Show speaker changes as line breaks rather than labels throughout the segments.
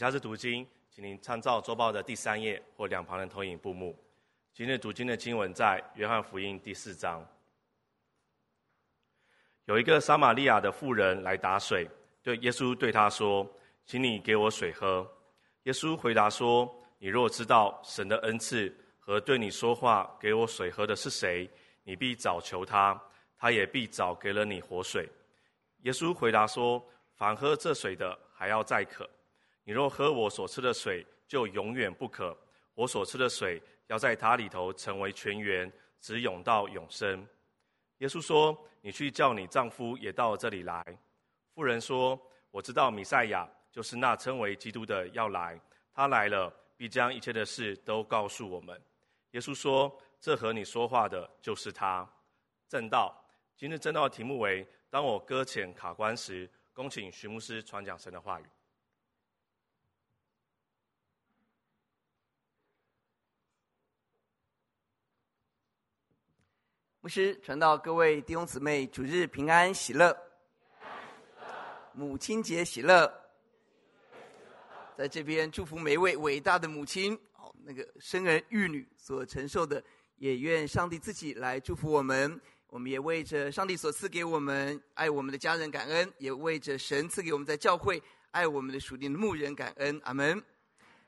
以下是读经，请您参照周报的第三页或两旁的投影布幕。今日读经的经文在约翰福音第四章。有一个撒玛利亚的妇人来打水，对耶稣对他说：“请你给我水喝。”耶稣回答说：“你若知道神的恩赐和对你说话给我水喝的是谁，你必早求他，他也必早给了你活水。”耶稣回答说：“凡喝这水的，还要再渴。你若喝我所吃的水，就永远不渴。我所吃的水，要在塔里头成为泉源，直涌到永生。”耶稣说：“你去叫你丈夫也到这里来。”妇人说：“我知道米赛亚，就是那称为基督的要来。他来了，必将一切的事都告诉我们。”耶稣说：“这和你说话的，就是他。”正道，今日正道的题目为。当我搁浅卡关时，恭请徐牧师传讲神的话语。
牧师传道各位弟兄姊妹，主日平安喜乐，母亲节喜乐，在这边祝福每一位伟大的母亲，哦，那个生儿育女所承受的，也愿上帝自己来祝福我们。我们也为着上帝所赐给我们爱我们的家人感恩，也为着神赐给我们在教会爱我们的属灵的牧人感恩。阿门。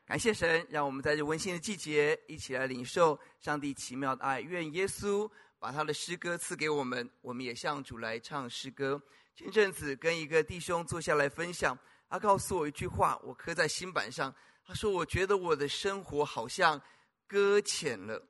感谢神，让我们在这温馨的季节一起来领受上帝奇妙的爱。愿耶稣把他的诗歌赐给我们，我们也向主来唱诗歌。前阵子跟一个弟兄坐下来分享，他告诉我一句话，我刻在心板上。他说：“我觉得我的生活好像搁浅了，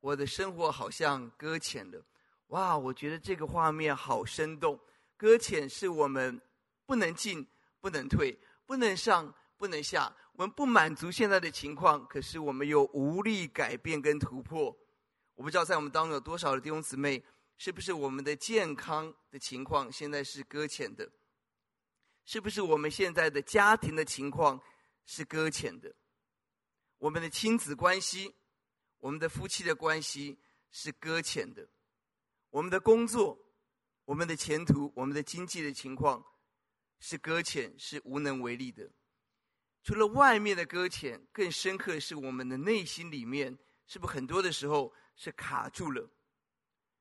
我的生活好像搁浅了。”哇，我觉得这个画面好生动。搁浅是我们不能进、不能退、不能上、不能下。我们不满足现在的情况，可是我们又无力改变跟突破。我不知道在我们当中有多少的弟兄姊妹，是不是我们的健康的情况现在是搁浅的？是不是我们现在的家庭的情况是搁浅的？我们的亲子关系、我们的夫妻的关系是搁浅的？我们的工作、我们的前途、我们的经济的情况是搁浅，是无能为力的。除了外面的搁浅，更深刻的是我们的内心里面，是不是很多的时候是卡住了，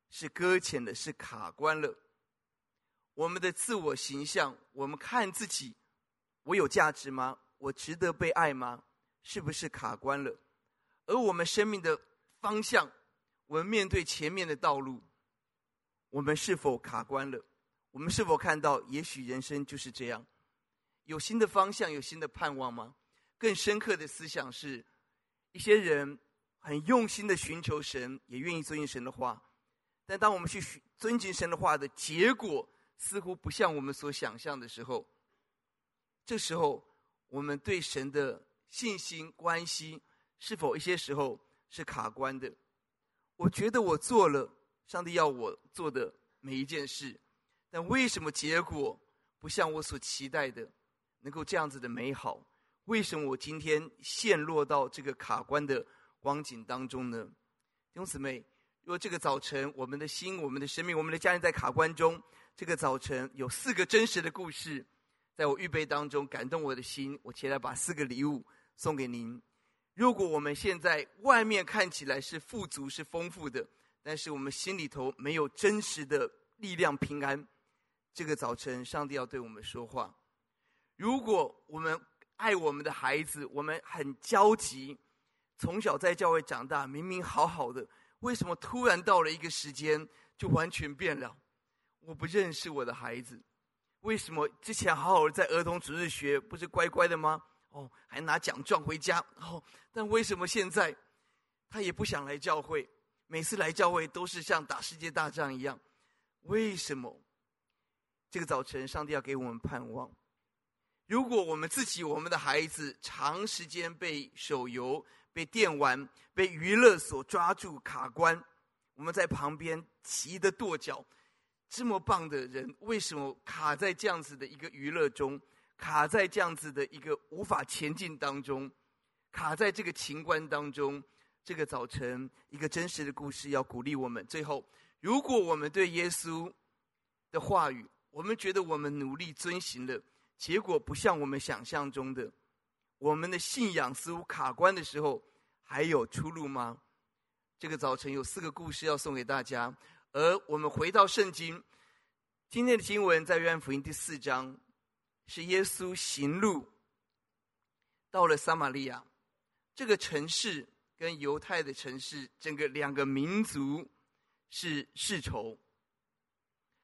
是搁浅的，是卡关了？我们的自我形象，我们看自己，我有价值吗？我值得被爱吗？是不是卡关了？而我们生命的方向，我们面对前面的道路。我们是否卡关了？我们是否看到，也许人生就是这样，有新的方向，有新的盼望吗？更深刻的思想是，一些人很用心的寻求神，也愿意遵循神的话，但当我们去尊敬神的话的结果，似乎不像我们所想象的时候，这时候我们对神的信心关系，是否一些时候是卡关的？我觉得我做了。上帝要我做的每一件事，但为什么结果不像我所期待的，能够这样子的美好？为什么我今天陷落到这个卡关的光景当中呢？弟兄姊妹，如果这个早晨我们的心、我们的生命、我们的家人在卡关中，这个早晨有四个真实的故事，在我预备当中感动我的心，我前来把四个礼物送给您。如果我们现在外面看起来是富足、是丰富的。但是我们心里头没有真实的力量平安，这个早晨上帝要对我们说话。如果我们爱我们的孩子，我们很焦急，从小在教会长大，明明好好的，为什么突然到了一个时间就完全变了？我不认识我的孩子，为什么之前好好的在儿童主日学不是乖乖的吗？哦，还拿奖状回家哦，但为什么现在他也不想来教会？每次来教会都是像打世界大战一样，为什么？这个早晨，上帝要给我们盼望。如果我们自己、我们的孩子长时间被手游、被电玩、被娱乐所抓住卡关，我们在旁边急得跺脚。这么棒的人，为什么卡在这样子的一个娱乐中？卡在这样子的一个无法前进当中？卡在这个情关当中？这个早晨，一个真实的故事要鼓励我们。最后，如果我们对耶稣的话语，我们觉得我们努力遵行了，结果不像我们想象中的，我们的信仰似乎卡关的时候，还有出路吗？这个早晨有四个故事要送给大家，而我们回到圣经，今天的经文在约翰福音第四章，是耶稣行路到了撒玛利亚这个城市，跟犹太的城市，整个两个民族是世仇，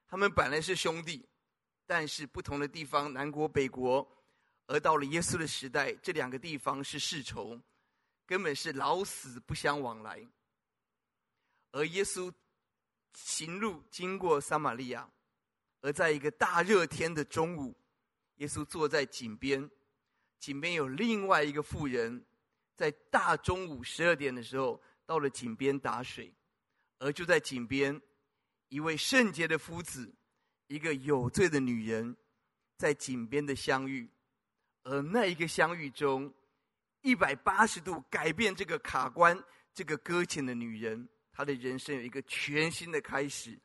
他们本来是兄弟，但是不同的地方，南国北国。而到了耶稣的时代，这两个地方是世仇，根本是老死不相往来。而耶稣行路经过撒玛利亚，而在一个大热天的中午，耶稣坐在井边，井边有另外一个妇人，在大中午十二点的时候到了井边打水，而就在井边，一位圣洁的夫子，一个有罪的女人，在井边的相遇。而那一个相遇中，一百八十度改变这个卡关、这个搁浅的女人，她的人生有一个全新的开始。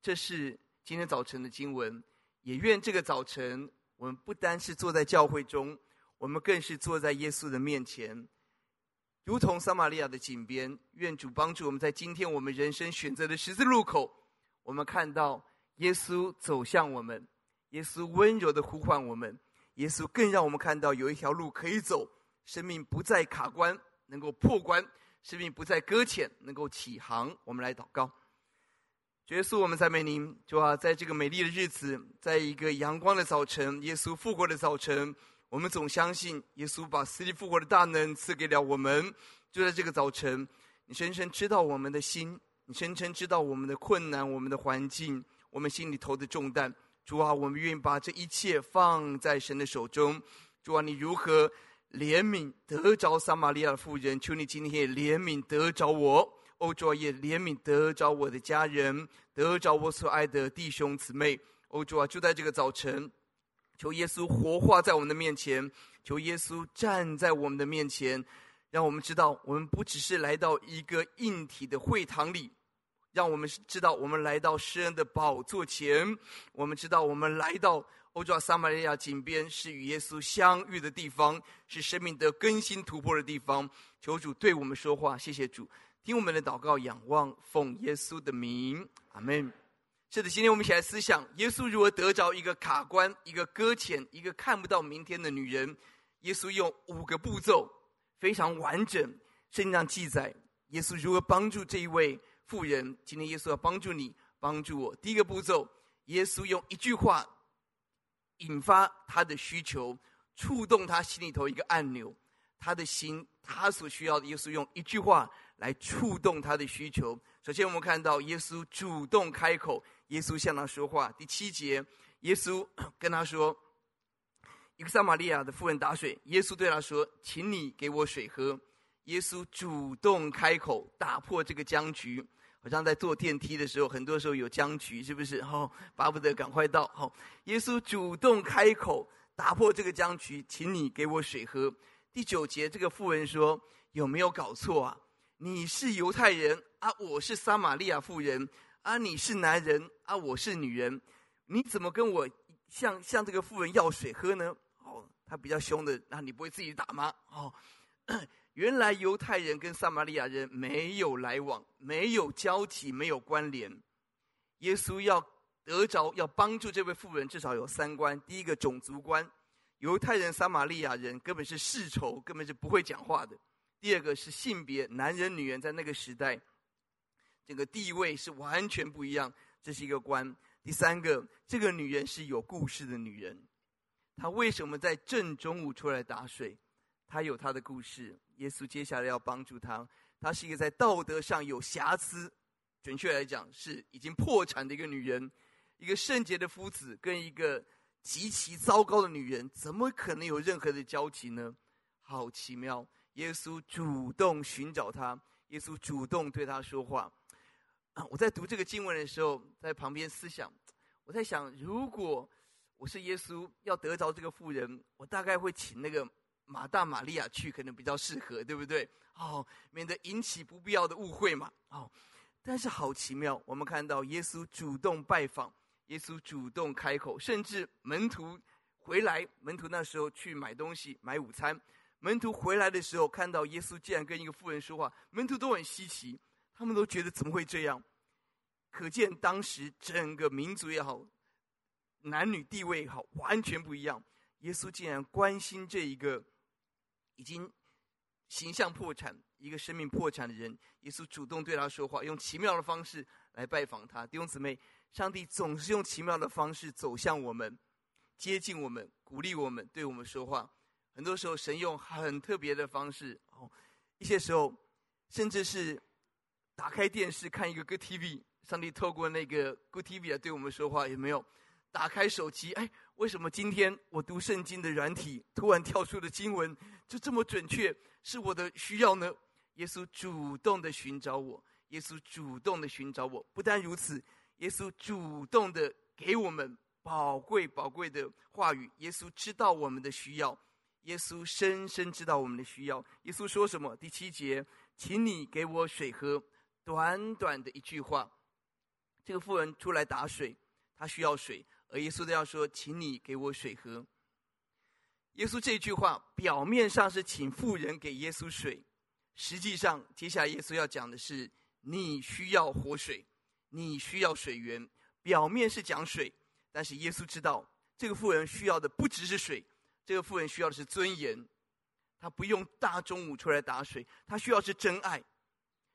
这是今天早晨的经文。也愿这个早晨，我们不单是坐在教会中，我们更是坐在耶稣的面前，如同撒玛利亚的井边。愿主帮助我们在今天我们人生选择的十字路口，我们看到耶稣走向我们，耶稣温柔的呼唤我们。耶稣更让我们看到有一条路可以走，生命不再卡关，能够破关；生命不再搁浅，能够起航。我们来祷告，耶稣，我们赞美您，主啊，在这个美丽的日子，在一个阳光的早晨，耶稣复活的早晨，我们总相信耶稣把死里复活的大能赐给了我们。就在这个早晨，你深深知道我们的心，你深深知道我们的困难、我们的环境、我们心里头的重担。主啊，我们愿意把这一切放在神的手中。主啊，你如何怜悯得着撒玛利亚的妇人？求你今天也怜悯得着我。哦，主啊，也怜悯得着我的家人，得着我所爱的弟兄姊妹。哦，主啊，就在这个早晨，求耶稣活化在我们的面前，求耶稣站在我们的面前，让我们知道，我们不只是来到一个硬体的会堂里。让我们知道，我们来到施恩的宝座前，我们知道，我们来到欧洲撒玛利亚井边，是与耶稣相遇的地方，是生命的更新突破的地方。求主对我们说话，谢谢主，听我们的祷告，仰望奉耶稣的名，阿门。是的，今天我们一起来思想，耶稣如何得着一个卡关、一个搁浅、一个看不到明天的女人。耶稣用五个步骤，非常完整，圣经上记载，耶稣如何帮助这一位。富人，今天耶稣要帮助你，帮助我。第一个步骤，耶稣用一句话引发他的需求，触动他心里头一个按钮，他的心，他所需要的，耶稣用一句话来触动他的需求。首先，我们看到耶稣主动开口，耶稣向他说话。第七节，耶稣跟他说：“一个撒玛利亚的妇人打水，耶稣对他说，请你给我水喝。”耶稣主动开口，打破这个僵局。好像在坐电梯的时候，很多时候有僵局，是不是？哦，巴不得赶快到。哦，耶稣主动开口打破这个僵局，请你给我水喝。第九节，这个妇人说：“有没有搞错啊？你是犹太人啊，我是撒玛利亚妇人啊，你是男人啊，我是女人，你怎么跟我向向这个妇人要水喝呢？”哦，他比较凶的，那你不会自己打吗？哦。原来犹太人跟撒玛利亚人没有来往，没有交集，没有关联。耶稣要得着，要帮助这位妇人，至少有三关：第一个种族观，犹太人、撒玛利亚人根本是世仇，根本是不会讲话的；第二个是性别，男人、女人在那个时代，这个地位是完全不一样，这是一个关；第三个，这个女人是有故事的女人，她为什么在正中午出来打水？她有她的故事。耶稣接下来要帮助他，她是一个在道德上有瑕疵，准确来讲是已经破产的一个女人，一个圣洁的夫子跟一个极其糟糕的女人，怎么可能有任何的交集呢？好奇妙！耶稣主动寻找她，耶稣主动对她说话。啊，我在读这个经文的时候，在旁边思想，我在想，如果我是耶稣，要得着这个妇人，我大概会请那个。马大、玛利亚去可能比较适合，对不对？哦，免得引起不必要的误会嘛。哦，但是好奇妙，我们看到耶稣主动拜访，耶稣主动开口，甚至门徒回来，门徒那时候去买东西买午餐，门徒回来的时候看到耶稣竟然跟一个妇人说话，门徒都很稀奇，他们都觉得怎么会这样？可见当时整个民族也好，男女地位也好，完全不一样。耶稣竟然关心这一个已经形象破产、一个生命破产的人，耶稣主动对他说话，用奇妙的方式来拜访他。弟兄姊妹，上帝总是用奇妙的方式走向我们，接近我们，鼓励我们，对我们说话。很多时候，神用很特别的方式哦，一些时候甚至是打开电视看一个 Good TV，上帝透过那个 Good TV 来对我们说话，有没有？打开手机，哎，为什么今天我读圣经的软体突然跳出的经文就这么准确？是我的需要呢？耶稣主动的寻找我，耶稣主动的寻找我。不但如此，耶稣主动的给我们宝贵宝贵的话语。耶稣知道我们的需要，耶稣深深知道我们的需要。耶稣说什么？第七节，请你给我水喝。短短的一句话，这个妇人出来打水，她需要水。而耶稣都要说：“请你给我水喝。”耶稣这句话表面上是请妇人给耶稣水，实际上接下来耶稣要讲的是：你需要活水，你需要水源。表面是讲水，但是耶稣知道这个富人需要的不只是水，这个富人需要的是尊严。他不用大中午出来打水，他需要是真爱，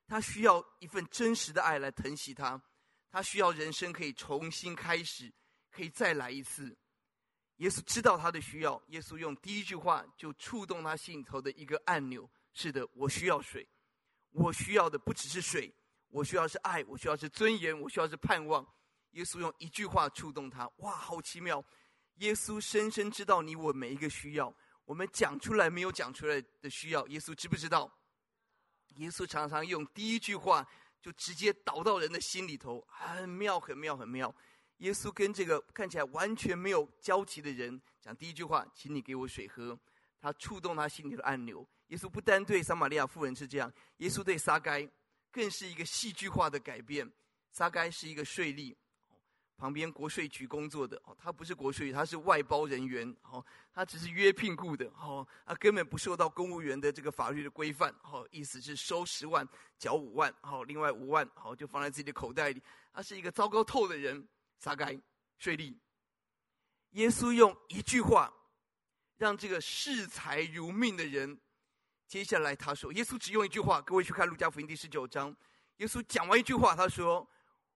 他需要一份真实的爱来疼惜他，他需要人生可以重新开始。可以再来一次。耶稣知道他的需要，耶稣用第一句话就触动他心里头的一个按钮。是的，我需要水，我需要的不只是水，我需要是爱，我需要是尊严，我需要是盼望。耶稣用一句话触动他，哇，好奇妙！耶稣深深知道你我每一个需要，我们讲出来没有讲出来的需要，耶稣知不知道？耶稣常常用第一句话就直接导到人的心里头，很妙，很妙，很妙。耶稣跟这个看起来完全没有交集的人讲第一句话：“请你给我水喝。”他触动他心里的按钮。耶稣不单对撒玛利亚妇人是这样，耶稣对撒该更是一个戏剧化的改变。撒该是一个税吏，旁边国税局工作的哦，他不是国税，他是外包人员哦，他只是约聘雇的哦，他根本不受到公务员的这个法律的规范哦，意思是收十万缴五万，好，另外五万好就放在自己的口袋里。他是一个糟糕透的人。撒该税吏，耶稣用一句话，让这个视财如命的人，接下来他说，耶稣只用一句话，各位去看路加福音第十九章，耶稣讲完一句话，他说：“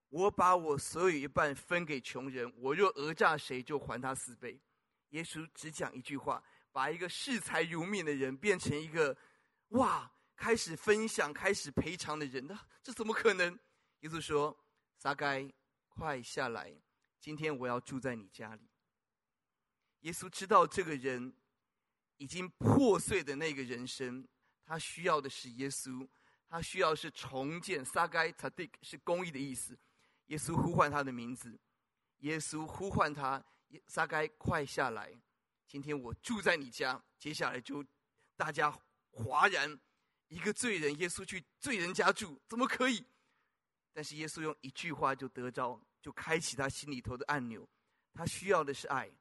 我把我所有一半分给穷人，我若讹诈谁，就还他四倍。”耶稣只讲一句话，把一个视财如命的人变成一个哇，开始分享、开始赔偿的人，那这怎么可能？耶稣说：“撒该。”快下来！今天我要住在你家里。耶稣知道这个人已经破碎的那个人生，他需要的是耶稣，他需要是重建。撒该撒迪是公义的意思。耶稣呼唤他的名字，耶稣呼唤他，撒该快下来！今天我住在你家。接下来就大家哗然，一个罪人，耶稣去罪人家住，怎么可以？但是耶稣用一句话就得着。就开启他心里头的按钮，他需要的是爱，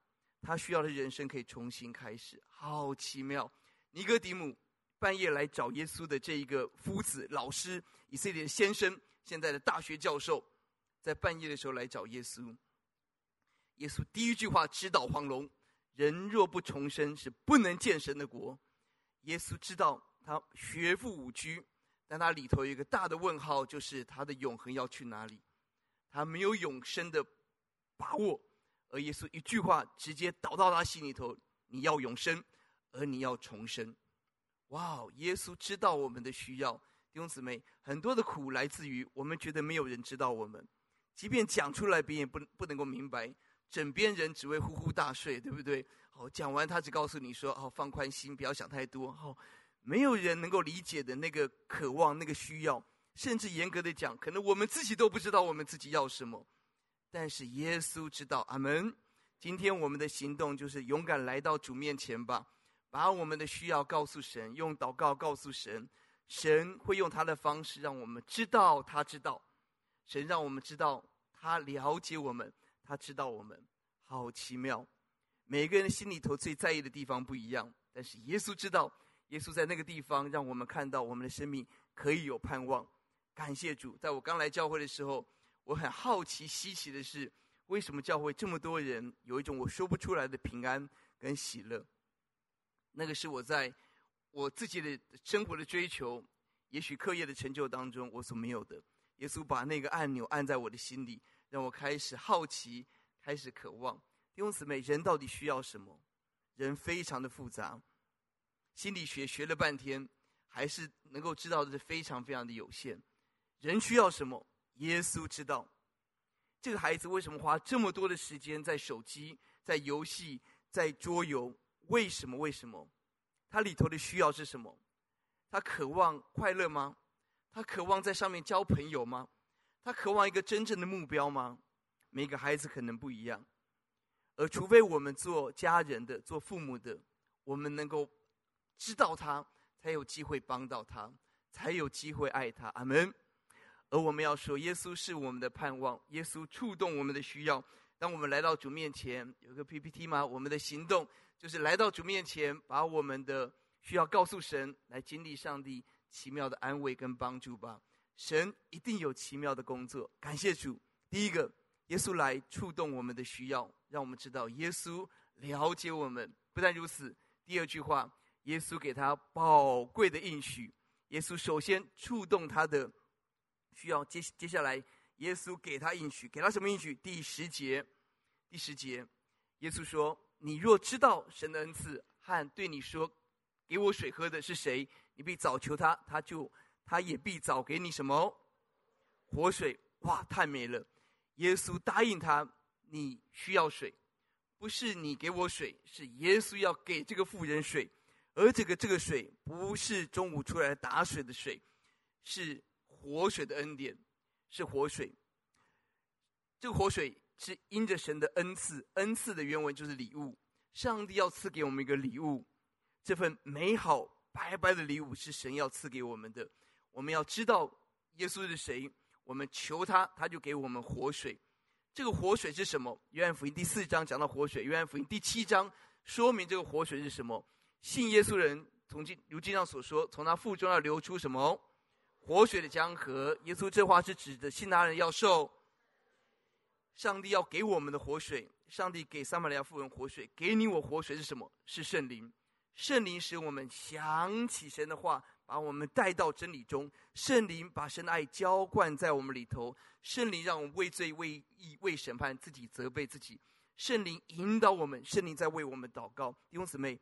他需要的人生可以重新开始，好奇妙！尼哥底母半夜来找耶稣的这一个夫子、老师、以色列的先生，现在的大学教授，在半夜的时候来找耶稣。耶稣第一句话直捣黄龙：人若不重生，是不能见神的国。耶稣知道他学富五车，但他里头有一个大的问号，就是他的永恒要去哪里？他没有永生的把握，而耶稣一句话直接导到他心里头：你要永生，而你要重生。哇！耶稣知道我们的需要，弟兄姊妹，很多的苦来自于我们觉得没有人知道我们，即便讲出来，别人也不不能够明白。枕边人只会呼呼大睡，对不对？好，讲完他只告诉你说：好，放宽心，不要想太多。好，没有人能够理解的那个渴望，那个需要。甚至严格的讲，可能我们自己都不知道我们自己要什么，但是耶稣知道。阿门。今天我们的行动就是勇敢来到主面前吧，把我们的需要告诉神，用祷告告诉神，神会用他的方式让我们知道他知道，神让我们知道他了解我们，他知道我们，好奇妙。每个人心里头最在意的地方不一样，但是耶稣知道，耶稣在那个地方让我们看到我们的生命可以有盼望。感谢主，在我刚来教会的时候，我很好奇、稀奇的是，为什么教会这么多人有一种我说不出来的平安跟喜乐？那个是我在我自己的生活的追求，也许课业的成就当中我所没有的。耶稣把那个按钮按在我的心里，让我开始好奇，开始渴望。弟兄姊妹，人到底需要什么？人非常的复杂，心理学学了半天，还是能够知道的是非常非常的有限。人需要什么？耶稣知道。这个孩子为什么花这么多的时间在手机、在游戏、在桌游？为什么？为什么？他里头的需要是什么？他渴望快乐吗？他渴望在上面交朋友吗？他渴望一个真正的目标吗？每个孩子可能不一样。而除非我们做家人的、做父母的，我们能够知道他，才有机会帮到他，才有机会爱他。阿门。而我们要说，耶稣是我们的盼望，耶稣触动我们的需要。当我们来到主面前，有个 PPT 吗？我们的行动就是来到主面前，把我们的需要告诉神，来经历上帝奇妙的安慰跟帮助吧。神一定有奇妙的工作。感谢主。第一个。耶稣来触动我们的需要，让我们知道耶稣了解我们。不但如此，第二句话，耶稣给他宝贵的应许。耶稣首先触动他的需要，接接下来，耶稣给他应许，给他什么应许？第十节，第十节，耶稣说：“你若知道神的恩赐和对你说给我水喝的是谁，你必早求他，他就他也必早给你什么活水。”哇，太美了！耶稣答应他：“你需要水，不是你给我水，是耶稣要给这个妇人水。而这个这个水不是中午出来打水的水，是活水的恩典，是活水。这个活水是因着神的恩赐，恩赐的原文就是礼物。上帝要赐给我们一个礼物，这份美好白白的礼物是神要赐给我们的。我们要知道耶稣是谁。”我们求他，他就给我们活水。这个活水是什么？约翰福音第四章讲到活水，约翰福音第七章说明这个活水是什么？信耶稣人从经如经上所说，从他腹中要流出什么？活水的江河。耶稣这话是指的信他人要受上帝要给我们的活水。上帝给撒玛利亚妇人活水，给你我活水是什么？是圣灵。圣灵使我们想起神的话。把我们带到真理中，圣灵把神的爱浇灌在我们里头，圣灵让我们为罪、为义、为审判自己责备自己，圣灵引导我们，圣灵在为我们祷告。弟兄姊妹，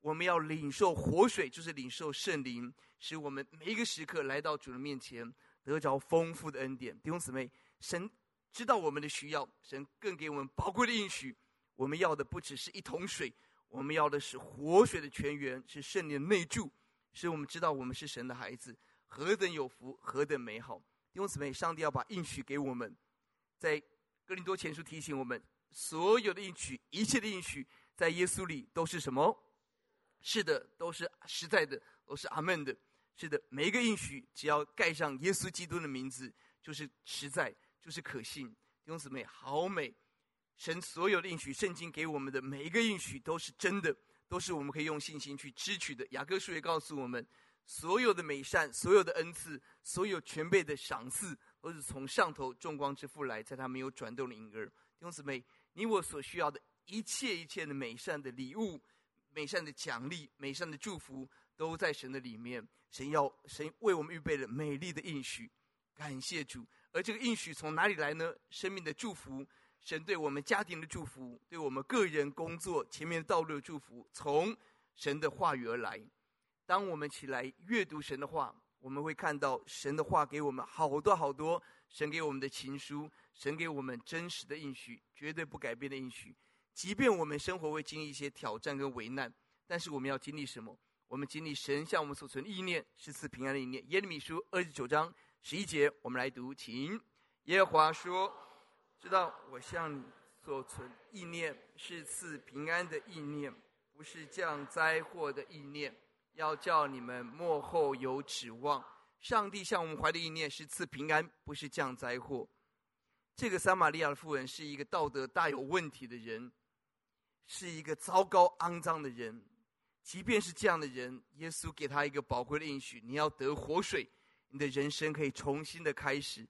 我们要领受活水，就是领受圣灵，使我们每一个时刻来到主的面前，得着丰富的恩典。弟兄姊妹，神知道我们的需要，神更给我们宝贵的应许。我们要的不只是一桶水，我们要的是活水的泉源，是圣灵的内住。使我们知道我们是神的孩子，何等有福，何等美好！弟兄姊妹，上帝要把应许给我们，在哥林多前书提醒我们，所有的应许，一切的应许，在耶稣里都是什么？是的，都是实在的，都是阿门的。是的，每一个应许，只要盖上耶稣基督的名字，就是实在，就是可信。弟兄姊妹，好美！神所有的应许，圣经给我们的每一个应许，都是真的。都是我们可以用信心去支取的。雅各书也告诉我们，所有的美善、所有的恩赐、所有全备的赏赐，都是从上头众光之父来，在他没有转动的影儿。弟兄姊妹，你我所需要的一切一切的美善的礼物、美善的奖励、美善的祝福，都在神的里面。神要神为我们预备了美丽的应许，感谢主。而这个应许从哪里来呢？生命的祝福。神对我们家庭的祝福，对我们个人工作前面道路的祝福，从神的话语而来。当我们起来阅读神的话，我们会看到神的话给我们好多好多，神给我们的情书，神给我们真实的应许，绝对不改变的应许。即便我们生活会经历一些挑战跟危难，但是我们要经历什么？我们经历神向我们所存的意念，是赐平安的意念。耶利米书二十九章十一节，我们来读，请耶和华说。知道我向你所存意念是赐平安的意念，不是降灾祸的意念，要叫你们末后有指望。上帝向我们怀的意念是赐平安，不是降灾祸。这个撒玛利亚的妇人是一个道德大有问题的人，是一个糟糕肮脏的人。即便是这样的人，耶稣给他一个宝贵的应许：你要得活水，你的人生可以重新的开始，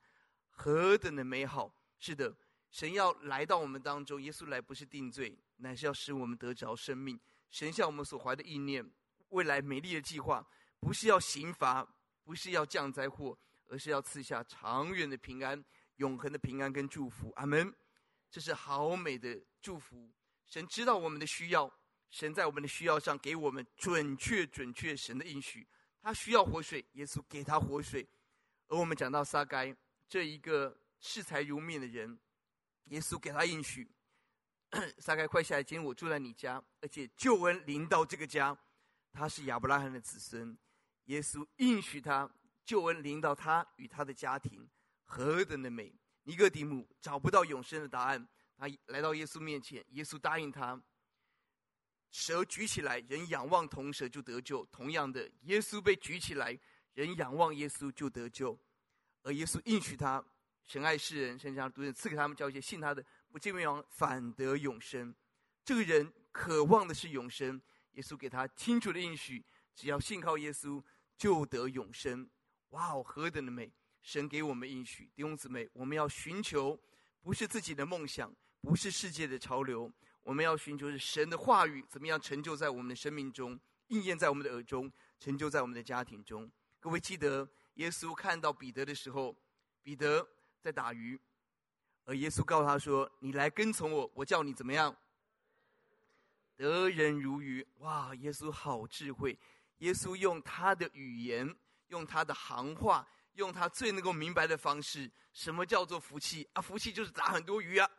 何等的美好！是的，神要来到我们当中，耶稣来不是定罪，乃是要使我们得着生命。神向我们所怀的意念，未来美丽的计划，不是要刑罚，不是要降灾祸，而是要赐下长远的平安、永恒的平安跟祝福。阿门！这是好美的祝福。神知道我们的需要。神在我们的需要上给我们准确、准确神的应许。他需要活水，耶稣给他活水。而我们讲到撒该这一个视财如命的人，耶稣给他应许：撒该快下来，今天我住在你家，而且救恩临到这个家。他是亚伯拉罕的子孙，耶稣应许他救恩临到他与他的家庭，何等的美！尼哥底母找不到永生的答案，他来到耶稣面前，耶稣答应他。蛇举起来，人仰望铜蛇就得救。同样的，耶稣被举起来，人仰望耶稣就得救。而耶稣应许他，神爱世人，神将独生赐给他们，叫一切信他的不至灭亡，反得永生。这个人渴望的是永生，耶稣给他清楚的应许：只要信靠耶稣，就得永生。哇哦，何等的美！神给我们应许，弟兄姊妹，我们要寻求，不是自己的梦想，不是世界的潮流。我们要寻求是神的话语，怎么样成就在我们的生命中，应验在我们的耳中，成就在我们的家庭中。各位记得，耶稣看到彼得的时候，彼得在打鱼，而耶稣告诉他说：“你来跟从我，我叫你怎么样？得人如鱼。”哇，耶稣好智慧！耶稣用他的语言，用他的行话，用他最能够明白的方式，什么叫做福气啊？福气就是打很多鱼啊！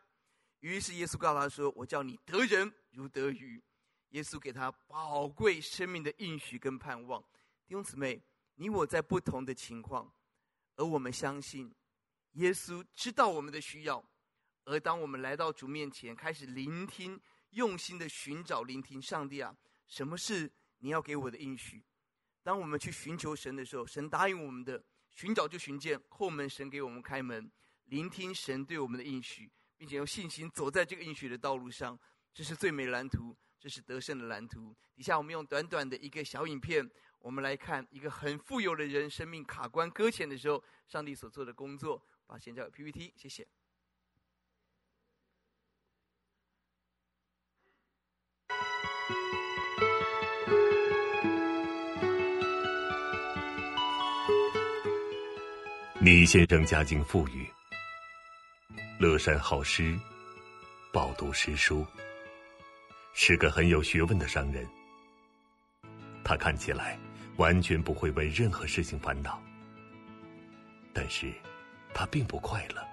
于是耶稣告诉他说：“我叫你得人如得鱼。”耶稣给他宝贵生命的应许跟盼望。弟兄姊妹，你我在不同的情况，而我们相信耶稣知道我们的需要。而当我们来到主面前，开始聆听，用心的寻找聆听上帝啊，什么是你要给我的应许？当我们去寻求神的时候，神答应我们的，寻找就寻见，后门神给我们开门，聆听神对我们的应许。并且用信心走在这个应许的道路上，这是最美蓝图，这是得胜的蓝图。底下我们用短短的一个小影片，我们来看一个很富有的人生命卡关搁浅的时候，上帝所做的工作。把先交给 PPT，谢谢。
李先生家境富裕。乐善好施，饱读诗书，是个很有学问的商人。他看起来完全不会为任何事情烦恼，但是，他并不快乐，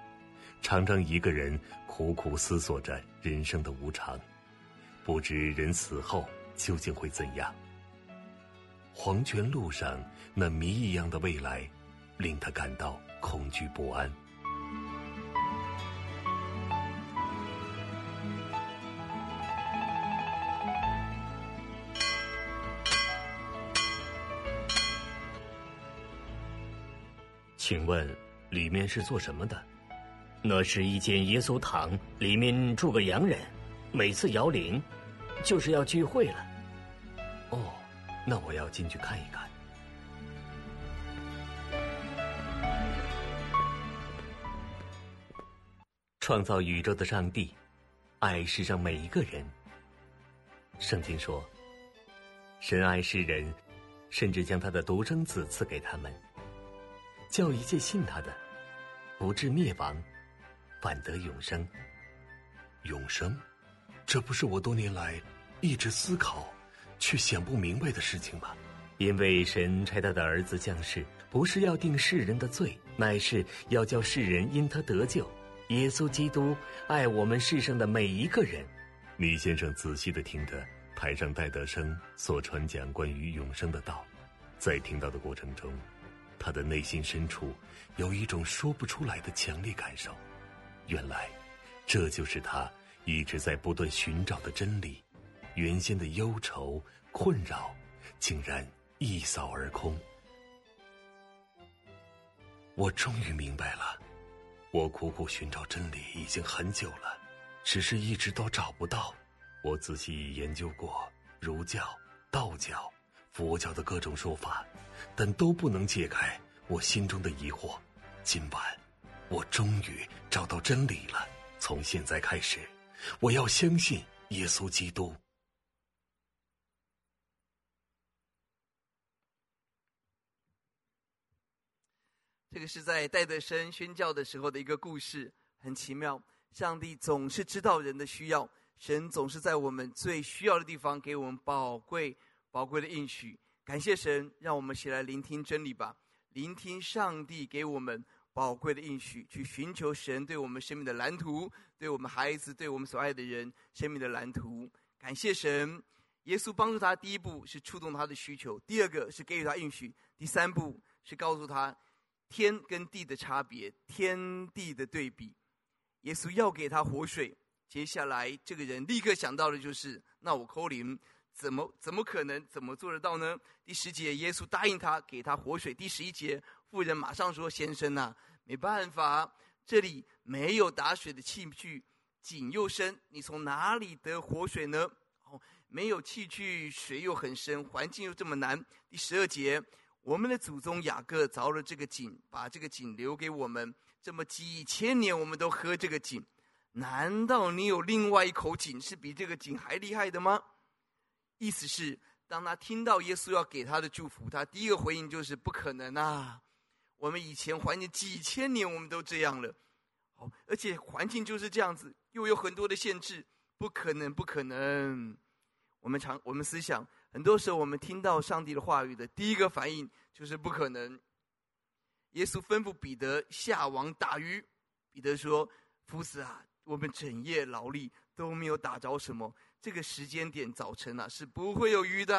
常常一个人苦苦思索着人生的无常，不知人死后究竟会怎样。黄泉路上那谜一样的未来，令他感到恐惧不安。
请问，里面是做什么的？那是一间耶稣堂，里面住个洋人，每次摇铃，就是要聚会了。
哦，那我要进去看一看。
创造宇宙的上帝，爱世上每一个人。圣经说，神爱世人，甚至将他的独生子赐给他们。叫一切信他的，不至灭亡，反得永生。
永生，这不是我多年来一直思考却想不明白的事情吗？
因为神差他的儿子降世，不是要定世人的罪，乃是要叫世人因他得救。耶稣基督爱我们世上的每一个人。
李先生仔细的听着台上戴德生所传讲关于永生的道，在听到的过程中。他的内心深处有一种说不出来的强烈感受，原来这就是他一直在不断寻找的真理。原先的忧愁困扰竟然一扫而空。我终于明白了，我苦苦寻找真理已经很久了，只是一直都找不到。我仔细研究过儒教、道教、佛教的各种说法，但都不能解开我心中的疑惑。今晚，我终于找到真理了。从现在开始，我要相信耶稣基督。
这个是在戴德生宣教的时候的一个故事，很奇妙。上帝总是知道人的需要，神总是在我们最需要的地方给我们宝贵、宝贵的应许。感谢神，让我们一起来聆听真理吧，聆听上帝给我们。宝贵的应许，去寻求神对我们生命的蓝图，对我们孩子，对我们所爱的人生命的蓝图。感谢神，耶稣帮助他。第一步是触动他的需求，第二个是给予他应许，第三步是告诉他天跟地的差别，天地的对比。耶稣要给他活水，接下来这个人立刻想到的就是：那我扣零，怎么怎么可能？怎么做得到呢？第十节，耶稣答应他给他活水。第十一节。妇人马上说：“先生呐、没办法，这里没有打水的器具，井又深，你从哪里得活水呢？哦，没有器具，水又很深，环境又这么难。”第十二节，我们的祖宗雅各凿了这个井，把这个井留给我们，这么几千年我们都喝这个井。难道你有另外一口井是比这个井还厉害的吗？意思是，当他听到耶稣要给他的祝福，他第一个回应就是不可能啊。我们以前环境几千年，我们都这样了，哦，而且环境就是这样子，又有很多的限制，不可能，不可能。我们常我们思想，很多时候我们听到上帝的话语的第一个反应就是不可能。耶稣吩咐彼得下网打鱼，彼得说：“夫子啊，我们整夜劳力都没有打着什么，这个时间点早晨啊是不会有鱼的。”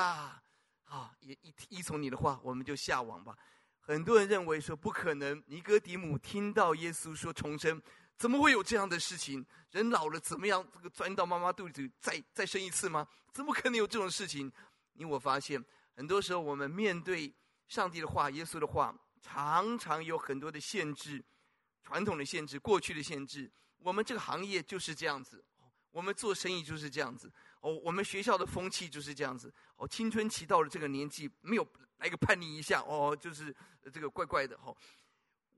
啊，也依依从你的话，我们就下网吧。很多人认为说不可能。尼哥底母听到耶稣说重生，怎么会有这样的事情？人老了怎么样？这个钻到妈妈肚子里再再生一次吗？怎么可能有这种事情？因为我发现，很多时候我们面对上帝的话、耶稣的话，常常有很多的限制，传统的限制、过去的限制。我们这个行业就是这样子，我们做生意就是这样子。哦，我们学校的风气就是这样子。哦，青春期到了这个年纪，没有。来个叛逆一下哦，就是这个怪怪的哈、哦。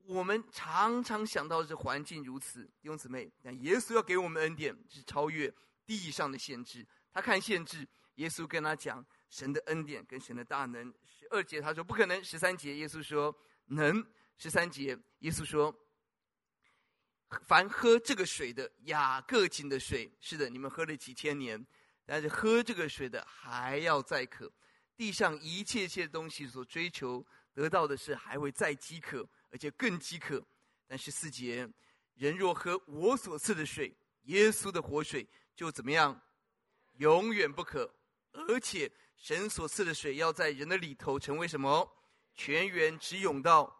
我们常常想到这环境如此，弟兄姊妹，但耶稣要给我们恩典是超越地上的限制。他看限制，耶稣跟他讲神的恩典跟神的大能。十二节他说不可能，十三节耶稣说能。十三节耶稣说，凡喝这个水的雅各井的水，是的，你们喝了几千年，但是喝这个水的还要再渴。地上一切切东西所追求得到的是，还会再饥渴，而且更饥渴。但是四节，人若喝我所赐的水，耶稣的活水，就怎么样？永远不渴。而且神所赐的水要在人的里头成为什么？泉源直涌到。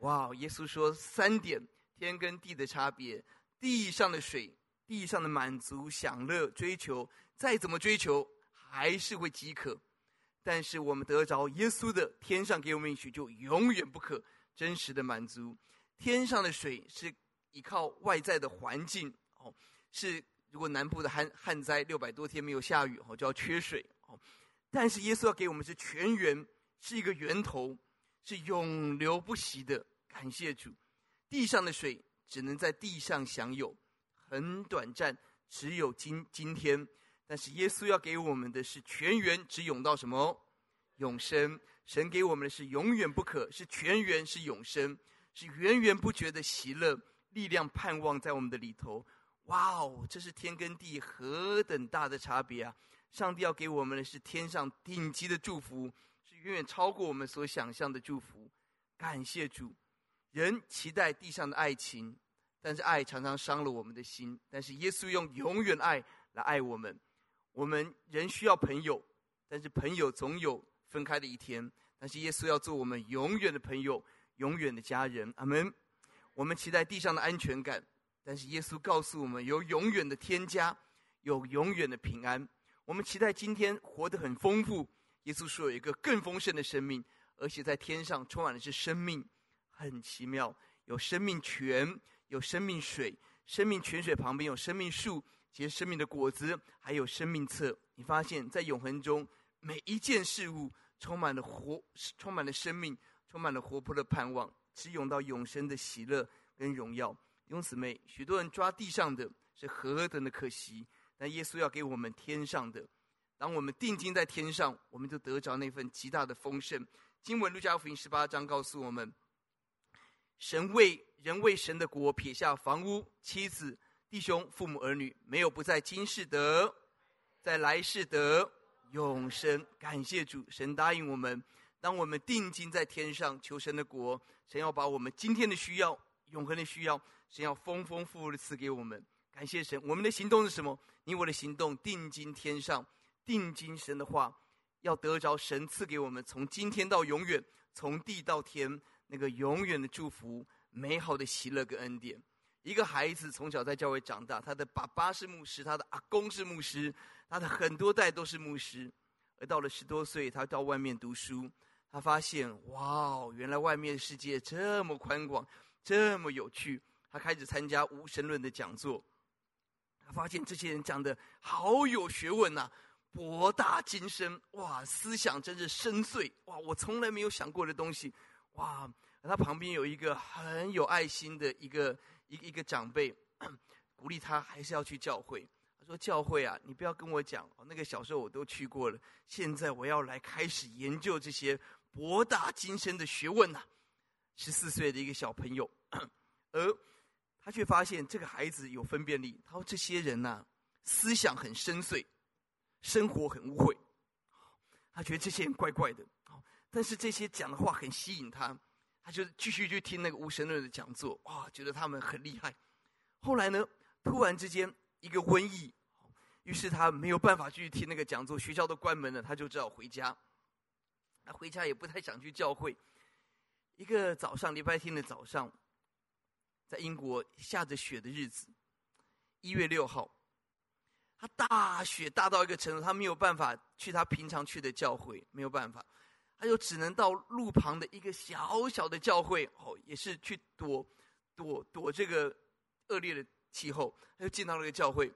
哇！耶稣说三点：天跟地的差别，地上的水，地上的满足、享乐、追求，再怎么追求，还是会饥渴。但是我们得着耶稣的天上给我们一许，就永远不可真实的满足。天上的水是依靠外在的环境哦，是如果南部的旱旱灾六百多天没有下雨哦，就要缺水哦。但是耶稣要给我们是泉源，是一个源头，是永流不息的。感谢主，地上的水只能在地上享有，很短暂，只有今今天。但是耶稣要给我们的是全源，只涌到什么？永生。神给我们的是永远不可，是全源，是永生，是源源不绝的喜乐、力量、盼望在我们的里头。哇哦，这是天跟地何等大的差别啊！上帝要给我们的是天上顶级的祝福，是远远超过我们所想象的祝福。感谢主，人期待地上的爱情，但是爱常常伤了我们的心。但是耶稣用永远爱来爱我们。我们人需要朋友，但是朋友总有分开的一天。但是耶稣要做我们永远的朋友，永远的家人。阿门。我们期待地上的安全感，但是耶稣告诉我们有永远的天家，有永远的平安。我们期待今天活得很丰富，耶稣说有一个更丰盛的生命，而且在天上充满的是生命，很奇妙，有生命泉，有生命水，生命泉水旁边有生命树。结生命的果子，还有生命册。你发现，在永恒中，每一件事物充满了活，充满了生命，充满了活泼的盼望，直涌到永生的喜乐跟荣耀。弟兄姊妹，许多人抓地上的是何等的可惜，但耶稣要给我们天上的。当我们定睛在天上，我们就得着那份极大的丰盛。经文路加福音十八章告诉我们，神为人为神的国撇下房屋、妻子、弟兄、父母、儿女，没有不在今世得，在来世得永生。感谢主，神答应我们，当我们定睛在天上求神的国，神要把我们今天的需要、永恒的需要，神要丰丰富富的赐给我们。感谢神，我们的行动是什么？你我的行动定睛天上。定睛神的话，要得着神赐给我们从今天到永远，从地到天那个永远的祝福、美好的喜乐跟恩典。一个孩子从小在教会长大，他的爸爸是牧师，他的阿公是牧师，他的很多代都是牧师。而到了十多岁，他到外面读书，他发现哇，原来外面的世界这么宽广，这么有趣。他开始参加无神论的讲座，他发现这些人讲的好有学问呐、啊。博大精深，哇！思想真是深邃，哇！我从来没有想过的东西，哇！他旁边有一个很有爱心的一个一一个长辈，鼓励他还是要去教会。他说：“教会啊，你不要跟我讲哦，那个小时候我都去过了。现在我要来开始研究这些博大精深的学问呐。”十四岁的一个小朋友，而他却发现这个孩子有分辨力。他说：“这些人呐，思想很深邃。”生活很污秽，他觉得这些人怪怪的，但是这些讲的话很吸引他，他就继续去听那个无神论的讲座，哇，觉得他们很厉害。后来呢，突然之间一个瘟疫，于是他没有办法继续听那个讲座，学校都关门了，他就只好回家。他回家也不太想去教会。一个早上，礼拜天的早上，在英国下着雪的日子，一月六号。他大雪大到一个程度，他没有办法去他平常去的教会，没有办法，他就只能到路旁的一个小小的教会，哦，也是去躲躲躲这个恶劣的气候。他就进到那个教会，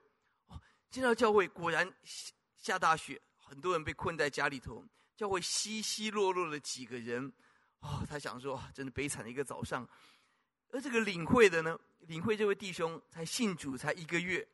哦，进到教会果然下下大雪，很多人被困在家里头，教会稀稀落落的几个人，哦，他想说，真的悲惨的一个早上。而这个领会的呢，领会这位弟兄才信主才一个月。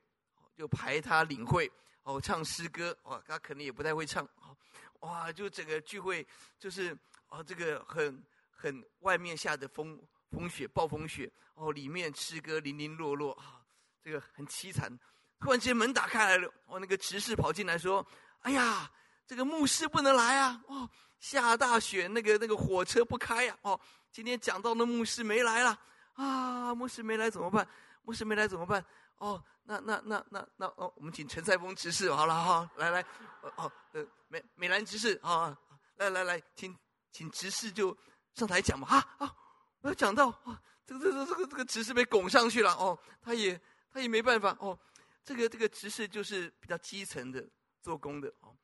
就排他领会哦，唱诗歌哦，他可能也不太会唱哦哇，就整个聚会就是哦，这个很很外面下的风风雪暴风雪哦，里面诗歌零零落落啊，这个很凄惨。突然间门打开来了，哦，那个执事跑进来说：“哎呀，这个牧师不能来啊！哦，下大雪，那个那个火车不开呀！哦，今天讲到那牧师没来了啊，牧师没来怎么办？牧师没来怎么办？哦。”那那那那那哦，我们请陈赛峰执事好了哈，来来，哦哦呃美美兰执事啊，来来来，请请执事就上台讲嘛啊啊，我要讲到啊，这个这个这个这个执事被拱上去了哦，他也他也没办法哦，这个这个执事就是比较基层的做工的哦，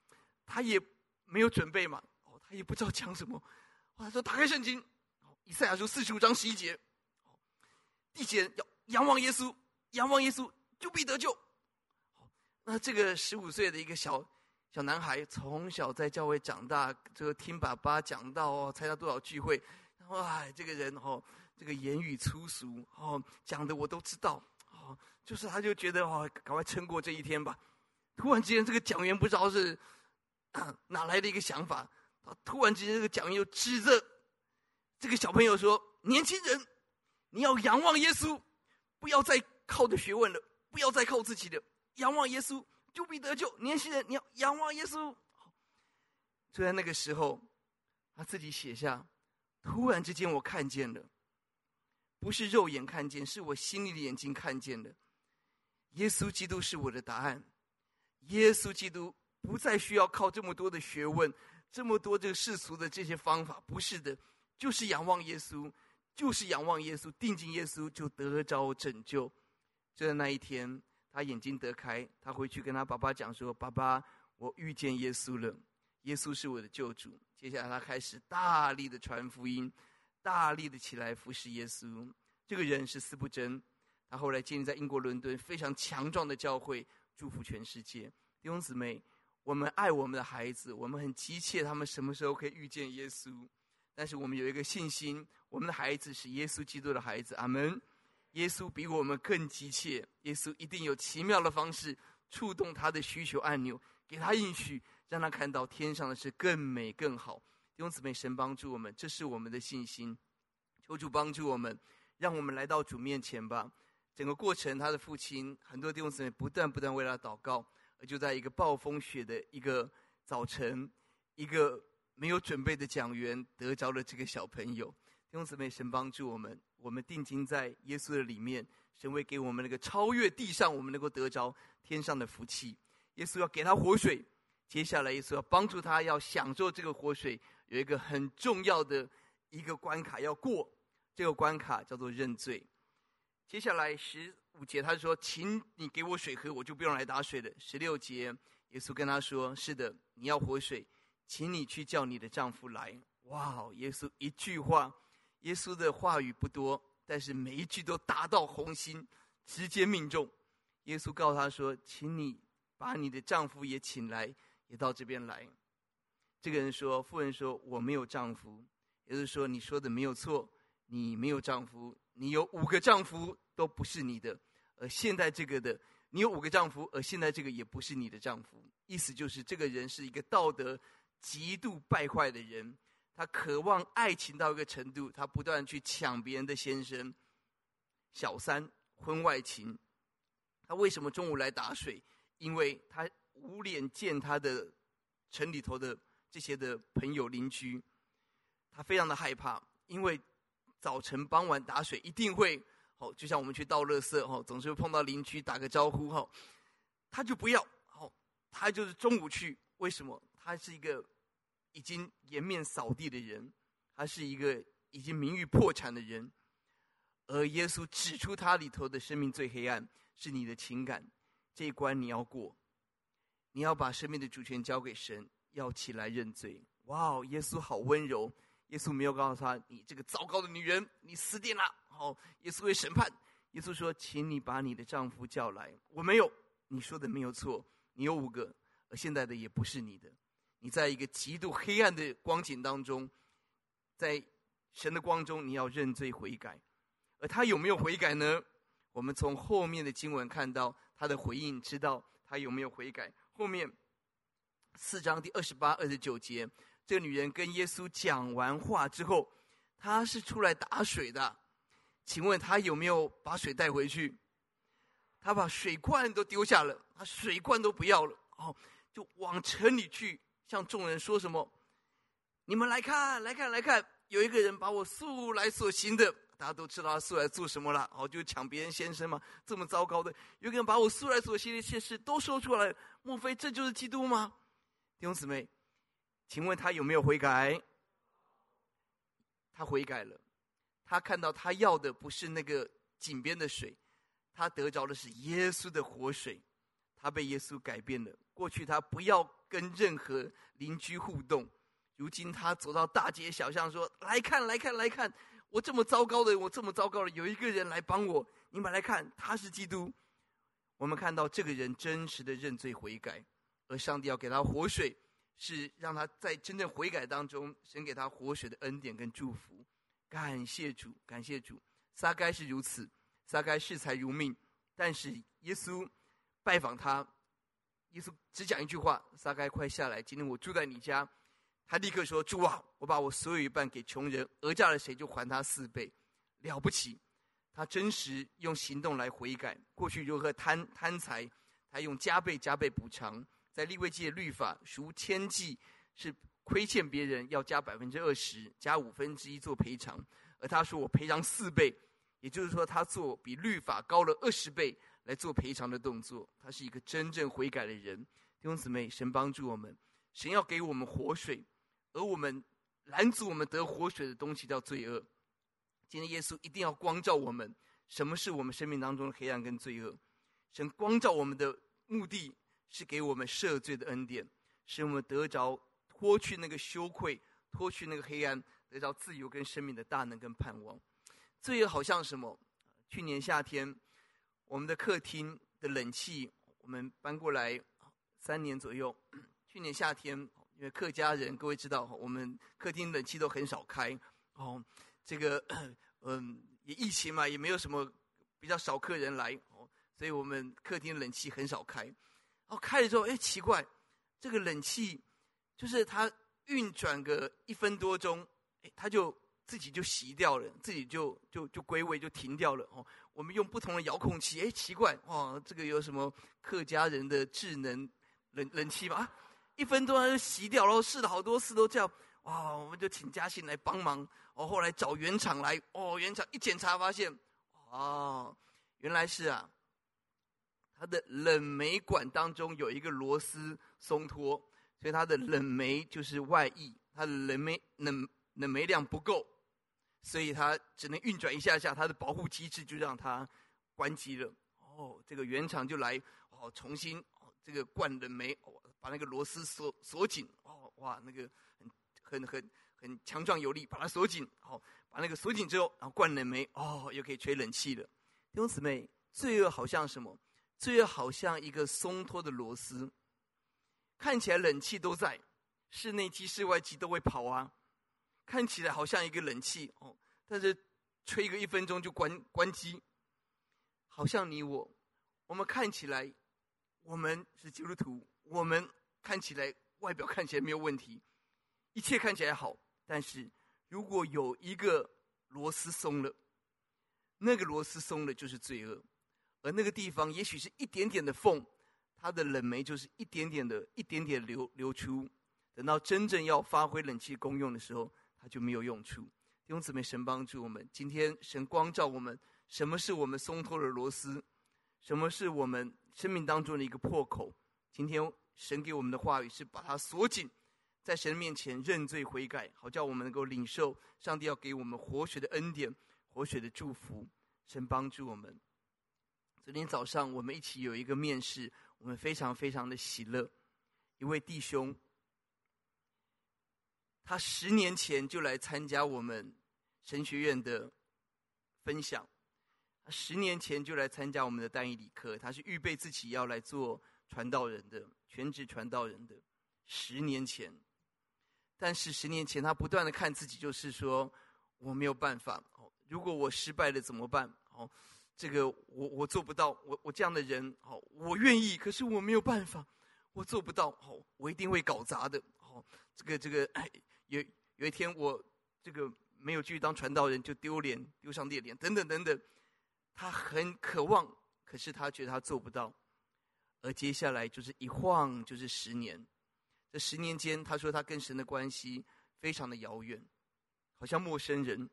他也没有准备嘛哦，他也不知道讲什么，哦，他说打开圣经，以赛亚书四十五章十一节，地极人要仰望耶稣，仰望耶稣。就必得救。那这个十五岁的一个小小男孩，从小在教会长大，这个听爸爸讲到哦，参加多少聚会，哇，这个人哦，这个言语粗俗哦，讲的我都知道哦，就是他就觉得哦，赶快撑过这一天吧。突然之间，这个讲员不知道是 哪来的一个想法，突然之间，这个讲员又指着这个小朋友说：“年轻人，你要仰望耶稣，不要再靠着学问了。”不要再靠自己的，仰望耶稣就必得救。年轻人，你要仰望耶稣。就在那个时候，他自己写下：突然之间，我看见了，不是肉眼看见，是我心里的眼睛看见的。耶稣基督是我的答案。耶稣基督不再需要靠这么多的学问，这么多这个世俗的这些方法，不是的，就是仰望耶稣，就是仰望耶稣，定睛耶稣，就得着拯救。就在那一天，他眼睛得开，他回去跟他爸爸讲说：“爸爸，我遇见耶稣了，耶稣是我的救主。”接下来，他开始大力的传福音，大力的起来服侍耶稣。这个人是斯布真，他后来建立在英国伦敦非常强壮的教会，祝福全世界。弟兄姊妹，我们爱我们的孩子，我们很急切他们什么时候可以遇见耶稣。但是我们有一个信心，我们的孩子是耶稣基督的孩子。阿门。耶稣比我们更急切，耶稣一定有奇妙的方式触动他的需求按钮，给他应许，让他看到天上的事更美更好。弟兄姊妹，神帮助我们，这是我们的信心。求主帮助我们，让我们来到主面前吧。整个过程，他的父亲很多弟兄姊妹不断不断为他祷告。而就在一个暴风雪的一个早晨，一个没有准备的讲员得着了这个小朋友。弟兄姊妹，神帮助我们，我们定睛在耶稣的里面，神会给我们那个超越地上，我们能够得着天上的福气。耶稣要给他活水，接下来耶稣要帮助他，要享受这个活水，有一个很重要的一个关卡要过，这个关卡叫做认罪。接下来十五节，他说：“请你给我水喝，我就不用来打水了。”十六节，耶稣跟他说：“是的，你要活水，请你去叫你的丈夫来。”哇！耶稣一句话，耶稣的话语不多，但是每一句都达到红心，直接命中。耶稣告诉他说：“请你把你的丈夫也请来，也到这边来。”这个人说：“妇人说，我没有丈夫。”耶稣说：“你说的没有错，你没有丈夫。”你有五个丈夫都不是你的，而现在这个的，你有五个丈夫，而现在这个也不是你的丈夫。意思就是，这个人是一个道德极度败坏的人，他渴望爱情到一个程度，他不断去抢别人的先生，小三、婚外情。他为什么中午来打水？因为他无脸见他的城里头的这些的朋友邻居，他非常的害怕，因为。早晨、傍晚打水一定会，哦，就像我们去倒垃圾，哦，总是会碰到邻居打个招呼，哈，他就不要，哦，他就是中午去，为什么？他是一个已经颜面扫地的人，他是一个已经名誉破产的人，而耶稣指出他里头的生命最黑暗是你的情感，这一关你要过，你要把生命的主权交给神，要起来认罪。哇哦，耶稣好温柔。耶稣没有告诉他：“你这个糟糕的女人，你死定了。”好，耶稣会审判。耶稣说：“请你把你的丈夫叫来。”我没有，你说的没有错。你有五个，而现在的也不是你的。你在一个极度黑暗的光景当中，在神的光中，你要认罪悔改。而他有没有悔改呢？我们从后面的经文看到他的回应，知道他有没有悔改。后面四章第二十八、二十九节。这个女人跟耶稣讲完话之后，她是出来打水的，请问她有没有把水带回去？她把水罐都丢下了，她水罐都不要了，哦，就往城里去，向众人说什么？你们来看，来看，来看，有一个人把我素来所行的，大家都知道他素来做什么了，哦，就抢别人先生嘛，这么糟糕的，有个人把我素来所行的一切事都说出来，莫非这就是基督吗？弟兄姊妹。请问他有没有悔改？他悔改了，他看到他要的不是那个井边的水，他得着的是耶稣的活水，他被耶稣改变了。过去他不要跟任何邻居互动，如今他走到大街小巷说：“来看，来看，来看，我这么糟糕的，我这么糟糕的，有一个人来帮我，你们来看，他是基督。”我们看到这个人真实的认罪悔改，而上帝要给他活水。是让他在真正悔改当中，神给他活水的恩典跟祝福。感谢主，感谢主。撒该是如此，撒该视财如命，但是耶稣拜访他，耶稣只讲一句话：“撒该快下来，今天我住在你家。”他立刻说：“主啊，我把我所有一半给穷人，讹诈了谁就还他四倍，了不起。”他真实用行动来悔改，过去如何贪贪财，他用加倍加倍补偿。在利未记的律法，赎愆祭是亏欠别人要加百分之二十，加五分之一做赔偿。而他说我赔偿四倍，也就是说他做比律法高了二十倍来做赔偿的动作。他是一个真正悔改的人。弟兄姊妹，神帮助我们，神要给我们活水，而我们拦阻我们得活水的东西叫罪恶。今天耶稣一定要光照我们，什么是我们生命当中的黑暗跟罪恶？神光照我们的目的。是给我们赦罪的恩典，使我们得着脱去那个羞愧，脱去那个黑暗，得着自由跟生命的大能跟盼望。罪恶好像什么？去年夏天，我们的客厅的冷气我们搬过来三年左右，去年夏天，因为客家人，各位知道，我们客厅冷气都很少开。哦，这个 嗯，也疫情嘛，也没有什么比较少客人来，哦，所以我们客厅冷气很少开。哦，开了之后，哎，奇怪，这个冷气就是它运转个一分多钟，哎，它就自己就熄掉了，自己就就就归位就停掉了。哦，我们用不同的遥控器，哎，奇怪，哇，这个有什么客家人的智能冷冷气吗？啊，一分钟它就熄掉，然后试了好多次都这样。哇，我们就请嘉信来帮忙。哦，后来找原厂来，哦，原厂一检查发现，哦，原来是啊。它的冷媒管当中有一个螺丝松脱，所以它的冷媒就是外溢，它的冷媒冷冷媒量不够，所以它只能运转一下下，它的保护机制就让它关机了。哦，这个原厂就来哦，重新哦这个灌冷媒，哦，把那个螺丝锁锁紧。哦，哇，那个很很很很强壮有力，把它锁紧。好，把那个锁紧之后，然后灌冷媒，哦，又可以吹冷气了。弟兄姊妹，罪恶好像什么？罪恶好像一个松脱的螺丝，看起来冷气都在，室内机、室外机都会跑啊，看起来好像一个冷气哦，但是吹个一分钟就关关机，好像你我，我们看起来我们是基督徒，我们看起来外表看起来没有问题，一切看起来好，但是如果有一个螺丝松了，那个螺丝松了就是罪恶。而那个地方也许是一点点的缝，它的冷媒就是一点点的、一点点流流出。等到真正要发挥冷气功用的时候，它就没有用处。弟兄姊妹，神帮助我们。今天神光照我们，什么是我们松脱的螺丝？什么是我们生命当中的一个破口？今天神给我们的话语是把它锁紧，在神面前认罪悔改，好叫我们能够领受上帝要给我们活水的恩典、活水的祝福。神帮助我们。昨天早上我们一起有一个面试，我们非常非常的喜乐。一位弟兄，他十年前就来参加我们神学院的分享，他十年前就来参加我们的单一理课，他是预备自己要来做传道人的全职传道人的。十年前，但是十年前他不断的看自己，就是说我没有办法。如果我失败了怎么办？哦。这个我我做不到，我我这样的人，哦，我愿意，可是我没有办法，我做不到，哦，我一定会搞砸的，哦，这个这个，有有一天我这个没有继续当传道人，就丢脸，丢上帝的脸，等等等等，他很渴望，可是他觉得他做不到，而接下来就是一晃就是十年，这十年间，他说他跟神的关系非常的遥远，好像陌生人，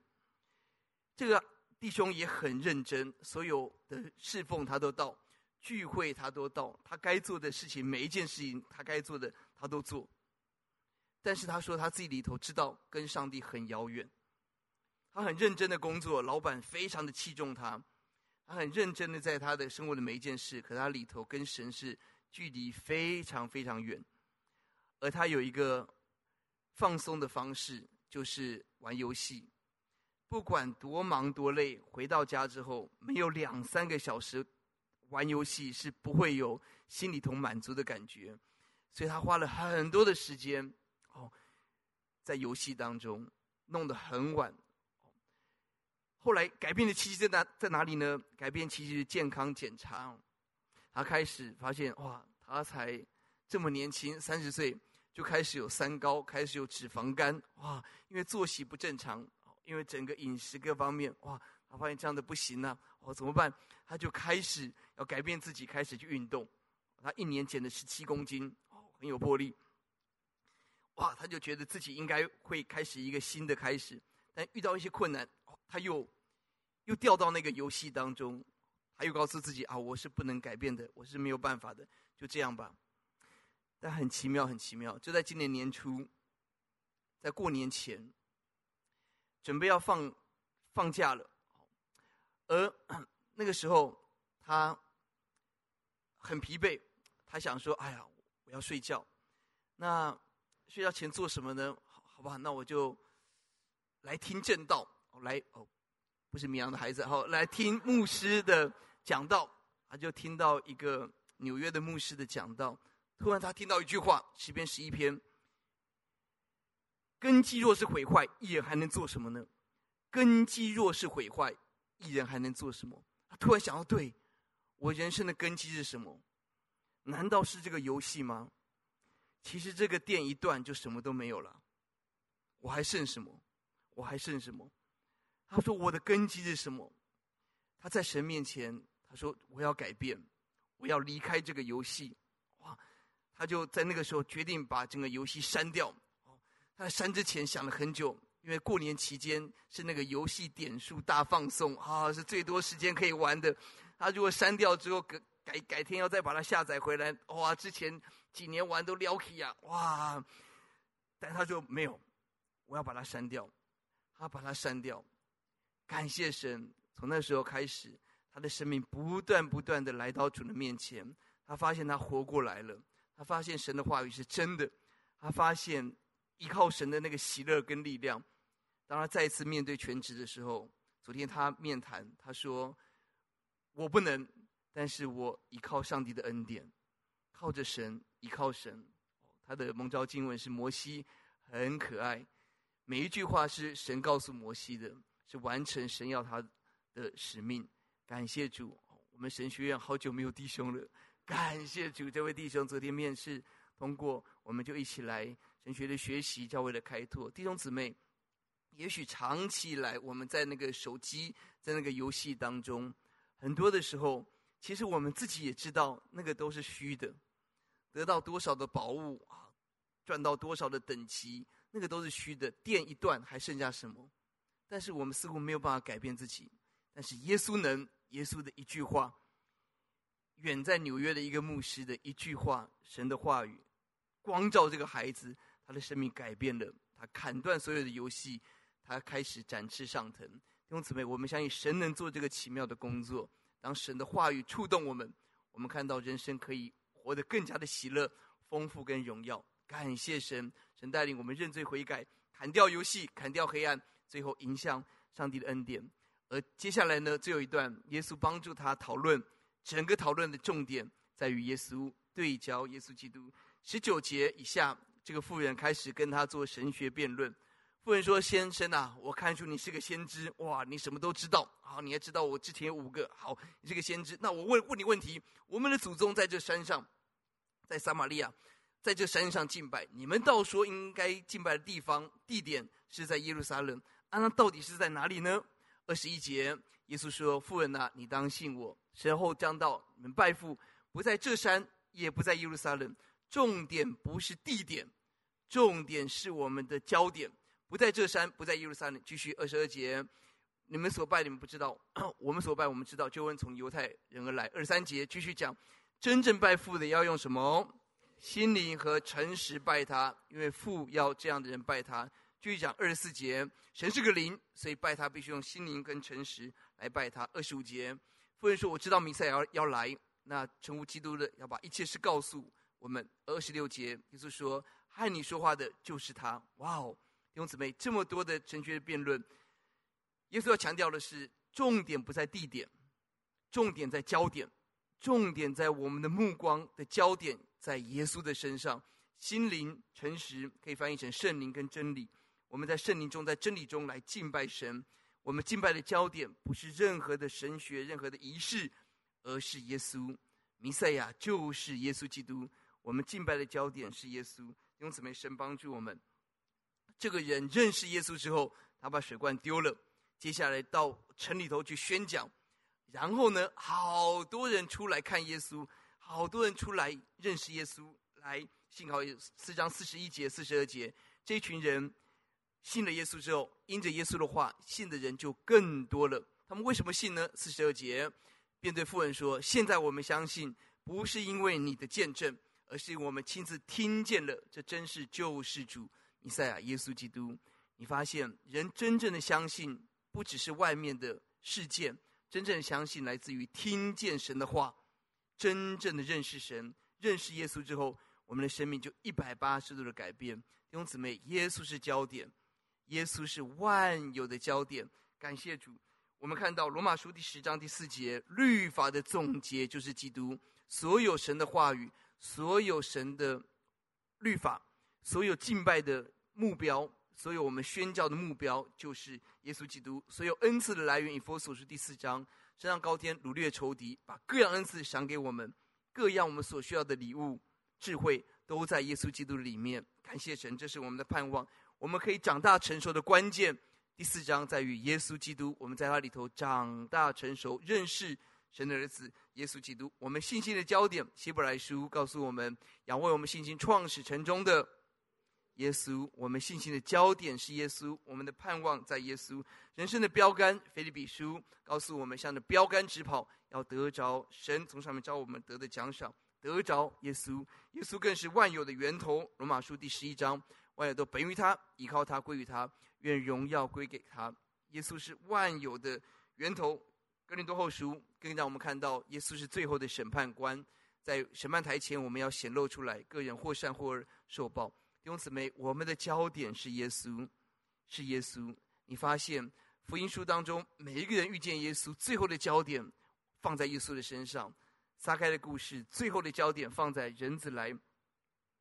这个。弟兄也很认真，所有的侍奉他都到，聚会他都到，他该做的事情，每一件事情他该做的他都做。但是他说他自己里头知道跟上帝很遥远，他很认真的工作，老板非常的器重他，他很认真的在他的生活的每一件事，可他里头跟神是距离非常非常远，而他有一个放松的方式，就是玩游戏。不管多忙多累，回到家之后没有两三个小时玩游戏是不会有心里头满足的感觉，所以他花了很多的时间，在游戏当中弄得很晚。后来改变的契机在哪在哪里呢？改变契机是健康检查，他开始发现哇，他才这么年轻，三十岁就开始有三高，开始有脂肪肝哇，因为作息不正常。因为整个饮食各方面，哇，他发现这样的不行了，啊，哦，怎么办？他就开始要改变自己，开始去运动。他一年减了十七公斤，哦，很有魄力。哇，他就觉得自己应该会开始一个新的开始，但遇到一些困难，他又又掉到那个游戏当中，他又告诉自己啊，我是不能改变的，我是没有办法的，就这样吧。但很奇妙，很奇妙，就在今年年初，在过年前。准备要放放假了，而那个时候他很疲惫，他想说：“哎呀，我要睡觉。”那睡觉前做什么呢？好，好吧，那我就来听正道，来哦，不是绵羊的孩子，好来听牧师的讲道。他就听到一个纽约的牧师的讲道，突然他听到一句话，十篇十一篇：根基若是毁坏，义人还能做什么呢？根基若是毁坏，义人还能做什么？他突然想到，对，我人生的根基是什么？难道是这个游戏吗？其实这个电一断就什么都没有了，我还剩什么？我还剩什么？他说：“我的根基是什么？”他在神面前，他说：“我要改变，我要离开这个游戏。”哇！他就在那个时候决定把整个游戏删掉。他删之前想了很久，因为过年期间是那个游戏点数大放送啊，是最多时间可以玩的。他如果删掉之后改改改天要再把它下载回来，哇！之前几年玩都撩起呀，哇！但他说没有，我要把它删掉。他把它删掉。感谢神，从那时候开始，他的生命不断不断的来到主的面前。他发现他活过来了，他发现神的话语是真的，他发现依靠神的那个喜乐跟力量。当他再次面对全职的时候，昨天他面谈，他说：“我不能，但是我依靠上帝的恩典，靠着神，依靠神。”他的蒙召经文是摩西，很可爱，每一句话是神告诉摩西的。是完成神要他的使命，感谢主。我们神学院好久没有弟兄了，感谢主。这位弟兄昨天面试通过，我们就一起来神学的学习，教会的开拓。弟兄姊妹，也许长期以来我们在那个手机，在那个游戏当中，很多的时候，其实我们自己也知道，那个都是虚的。得到多少的宝物啊，赚到多少的等级，那个都是虚的。电一断，还剩下什么？但是我们似乎没有办法改变自己，但是耶稣能，耶稣的一句话，远在纽约的一个牧师的一句话，神的话语，光照这个孩子，他的生命改变了，他砍断所有的游戏，他开始展翅上腾。弟兄姊妹，我们相信神能做这个奇妙的工作。当神的话语触动我们，我们看到人生可以活得更加的喜乐、丰富跟荣耀。感谢神，神带领我们认罪悔改，砍掉游戏，砍掉黑暗。最后迎向上帝的恩典，而接下来呢，最后一段，耶稣帮助他讨论，整个讨论的重点在于耶稣对焦耶稣基督。十九节以下，这个妇人开始跟他做神学辩论。妇人说：“先生啊，我看出你是个先知，哇，你什么都知道。好，你还知道我之前有五个，好，你是个先知。那我问问你问题：我们的祖宗在这山上，在撒玛利亚，在这山上敬拜，你们倒说应该敬拜的地方地点是在耶路撒冷。”啊，那到底是在哪里呢？二十一节，耶稣说：“妇人呐，你当信我，时候将到，你们拜父不在这山，也不在耶路撒冷。重点不是地点，重点是我们的焦点，不在这山，不在耶路撒冷。”继续二十二节，你们所拜，你们不知道；我们所拜，我们知道。救恩从犹太人而来。二十三节继续讲，真正拜父的要用什么？心灵和诚实拜他，因为父要这样的人拜他。继续讲二十四节，神是个灵，所以拜他必须用心灵跟诚实来拜他。二十五节，妇人说：“我知道弥赛要要来，那称呼基督的要把一切事告诉我们。”二十六节，耶稣说：“和你说话的就是他。”哇哦，弟兄姊妹，这么多的神学辩论，耶稣要强调的是，重点不在地点，重点在焦点，重点在我们的目光的焦点在耶稣的身上，心灵诚实可以翻译成圣灵跟真理。我们在圣灵中，在真理中来敬拜神。我们敬拜的焦点不是任何的神学、任何的仪式，而是耶稣。弥赛亚就是耶稣基督。我们敬拜的焦点是耶稣。用姊妹神帮助我们。这个人认识耶稣之后，他把水罐丢了，接下来到城里头去宣讲。然后呢，好多人出来看耶稣，好多人出来认识耶稣。来，幸好四章四十一节、四十二节，这群人。信了耶稣之后，因着耶稣的话，信的人就更多了。他们为什么信呢？四十二节，便对富人说：“现在我们相信，不是因为你的见证，而是我们亲自听见了，这真是救世主弥赛亚耶稣基督。”你发现，人真正的相信，不只是外面的事件，真正的相信来自于听见神的话，真正的认识神，认识耶稣之后，我们的生命就一百八十度的改变。弟兄姊妹，耶稣是焦点。耶稣是万有的焦点，感谢主。我们看到罗马书第十章第四节，律法的总结就是基督，所有神的话语，所有神的律法，所有敬拜的目标，所有我们宣教的目标，就是耶稣基督。所有恩赐的来源，以弗所书第四章，升上高天，掳掠仇敌，把各样恩赐赏给我们，各样我们所需要的礼物、智慧，都在耶稣基督里面。感谢神，这是我们的盼望。我们可以长大成熟的关键，第四章在于耶稣基督。我们在他里头长大成熟，认识神的儿子耶稣基督。我们信心的焦点，希伯来书告诉我们，仰望我们信心创始成终的耶稣。我们信心的焦点是耶稣，我们的盼望在耶稣。人生的标杆，腓立比书告诉我们，向着标杆直跑，要得着神从上面招我们得的奖赏，得着耶稣。耶稣更是万有的源头。罗马书第十一章。万有都本于他，依靠他，归于他，愿荣耀归给他。耶稣是万有的源头。哥林多后书更让我们看到，耶稣是最后的审判官，在审判台前，我们要显露出来，个人或善或恶受报。弟兄姊妹，我们的焦点是耶稣，是耶稣。你发现福音书当中，每一个人遇见耶稣，最后的焦点放在耶稣的身上。撒开的故事，最后的焦点放在人子来。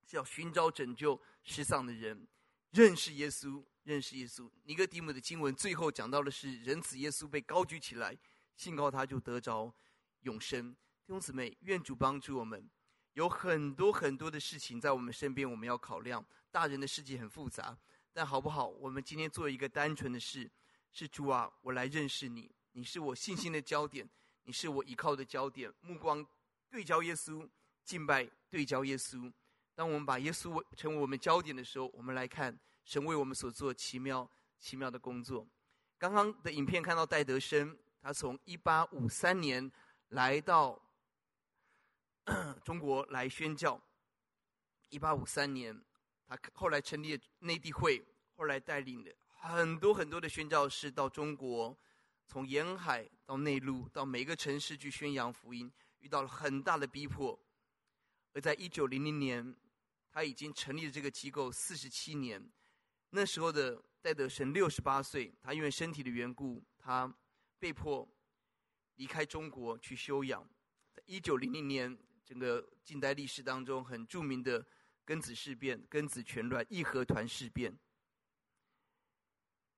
是要寻找拯救失丧的人，认识耶稣，认识耶稣。尼哥底母的经文最后讲到的是人子耶稣被高举起来，信靠他就得着永生。弟兄姊妹，愿主帮助我们。有很多很多的事情在我们身边，我们要考量。大人的世界很复杂，但好不好？我们今天做一个单纯的事，是主啊，我来认识你，你是我信心的焦点，你是我依靠的焦点。目光对焦耶稣，敬拜对焦耶稣。当我们把耶稣成为我们焦点的时候，我们来看神为我们所做奇妙奇妙的工作。刚刚的影片看到戴德生，他从一八五三年来到 中国来宣教。一八五三年，他后来成立了内地会，后来带领了很多很多的宣教士到中国，从沿海到内陆，到每个城市去宣扬福音，遇到了很大的逼迫。而在一九零零年，他已经成立了这个机构四十七年，那时候的戴德生六十八岁，他因为身体的缘故，他被迫离开中国去休养。在一九零零年，整个近代历史当中很著名的庚子事变、庚子拳乱、义和团事变，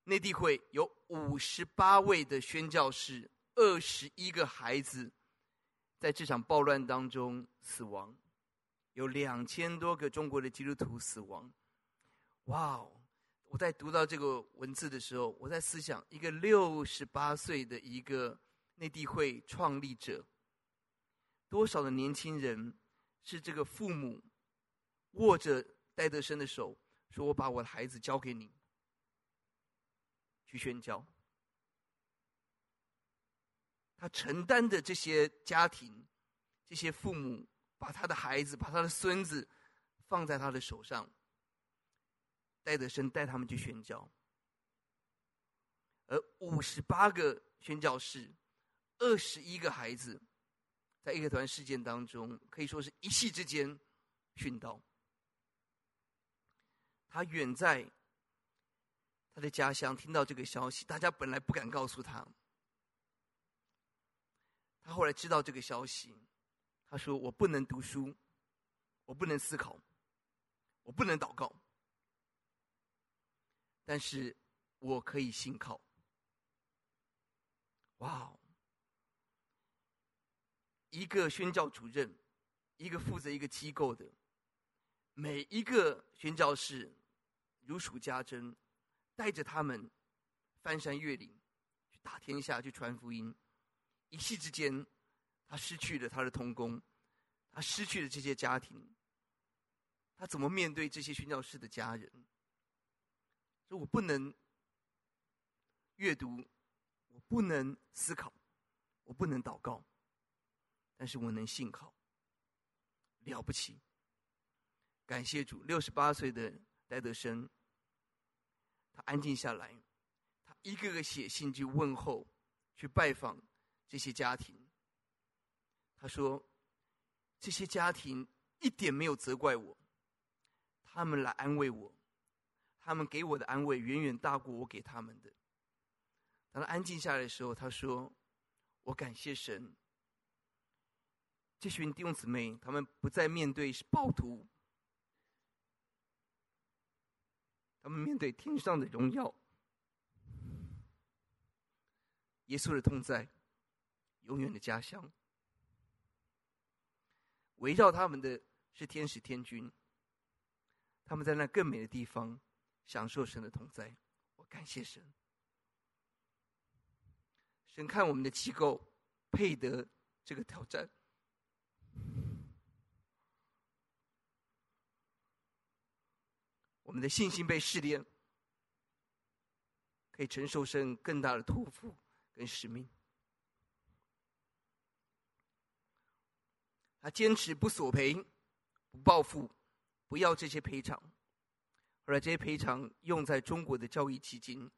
内地会有五十八位的宣教士，二十一个孩子，在这场暴乱当中死亡。有两千多个中国的基督徒死亡，哇哦！我在读到这个文字的时候，我在思想，一个六十八岁的一个内地会创立者，多少的年轻人是这个父母握着戴德生的手，说我把我的孩子交给你去宣教，他承担的这些家庭，这些父母。把他的孩子，把他的孙子放在他的手上，戴德生带他们去宣教，而五十八个宣教士，二十一个孩子，在义和团事件当中，可以说是一夕之间殉道。他远在他的家乡，听到这个消息，大家本来不敢告诉他，他后来知道这个消息。他说：“我不能读书，我不能思考，我不能祷告，但是我可以信靠。”哇！一个宣教主任，一个负责一个机构的，每一个宣教士如数家珍，带着他们翻山越岭，去打天下，去传福音，一夕之间。他失去了他的童工，他失去了这些家庭，他怎么面对这些宣教士的家人？说我不能阅读，我不能思考，我不能祷告，但是我能信靠，了不起！感谢主，六十八岁的戴德生，他安静下来，他一个个写信去问候，去拜访这些家庭。他说：“这些家庭一点没有责怪我，他们来安慰我，他们给我的安慰远远大过我给他们的。”当他安静下来的时候，他说：“我感谢神，这群弟兄姊妹，他们不再面对是暴徒，他们面对天上的荣耀，耶稣的同在，永远的家乡。围绕他们的是天使天军，他们在那更美的地方享受神的同在。我感谢神，神看我们的机构配得这个挑战。我们的信心被试炼，可以承受神更大的托付跟使命。他坚持不索赔、不报复、不要这些赔偿。后来这些赔偿用在中国的教育基金。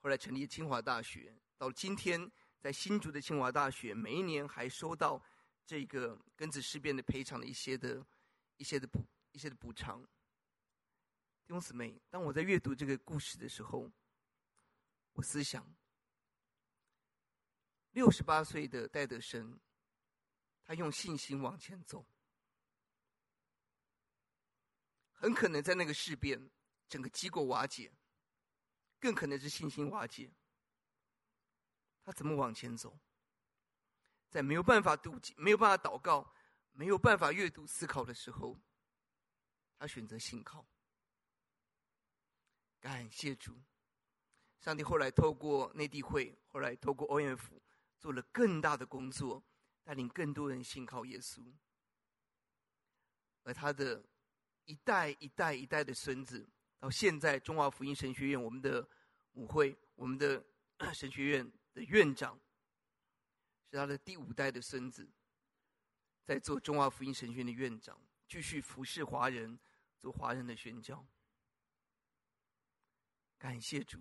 后来成立清华大学，到今天在新竹的清华大学，每一年还收到这个庚子事变的赔偿的一些的、一些的补、一些的补偿。弟兄姊妹，当我在阅读这个故事的时候，我思想，六十八岁的戴德生，他用信心往前走，很可能在那个事变，整个机构瓦解，更可能是信心瓦解。他怎么往前走？在没有办法读经、没有办法祷告、没有办法阅读思考的时候，他选择信靠。感谢主，上帝后来透过内地会，后来透过 OMF 做了更大的工作，带领更多人信靠耶稣。而他的一代一代一代的孙子，到现在中华福音神学院，我们的母会，我们的 神学院的院长，是他的第五代的孙子，在做中华福音神学院的院长，继续服侍华人，做华人的宣教。感谢主。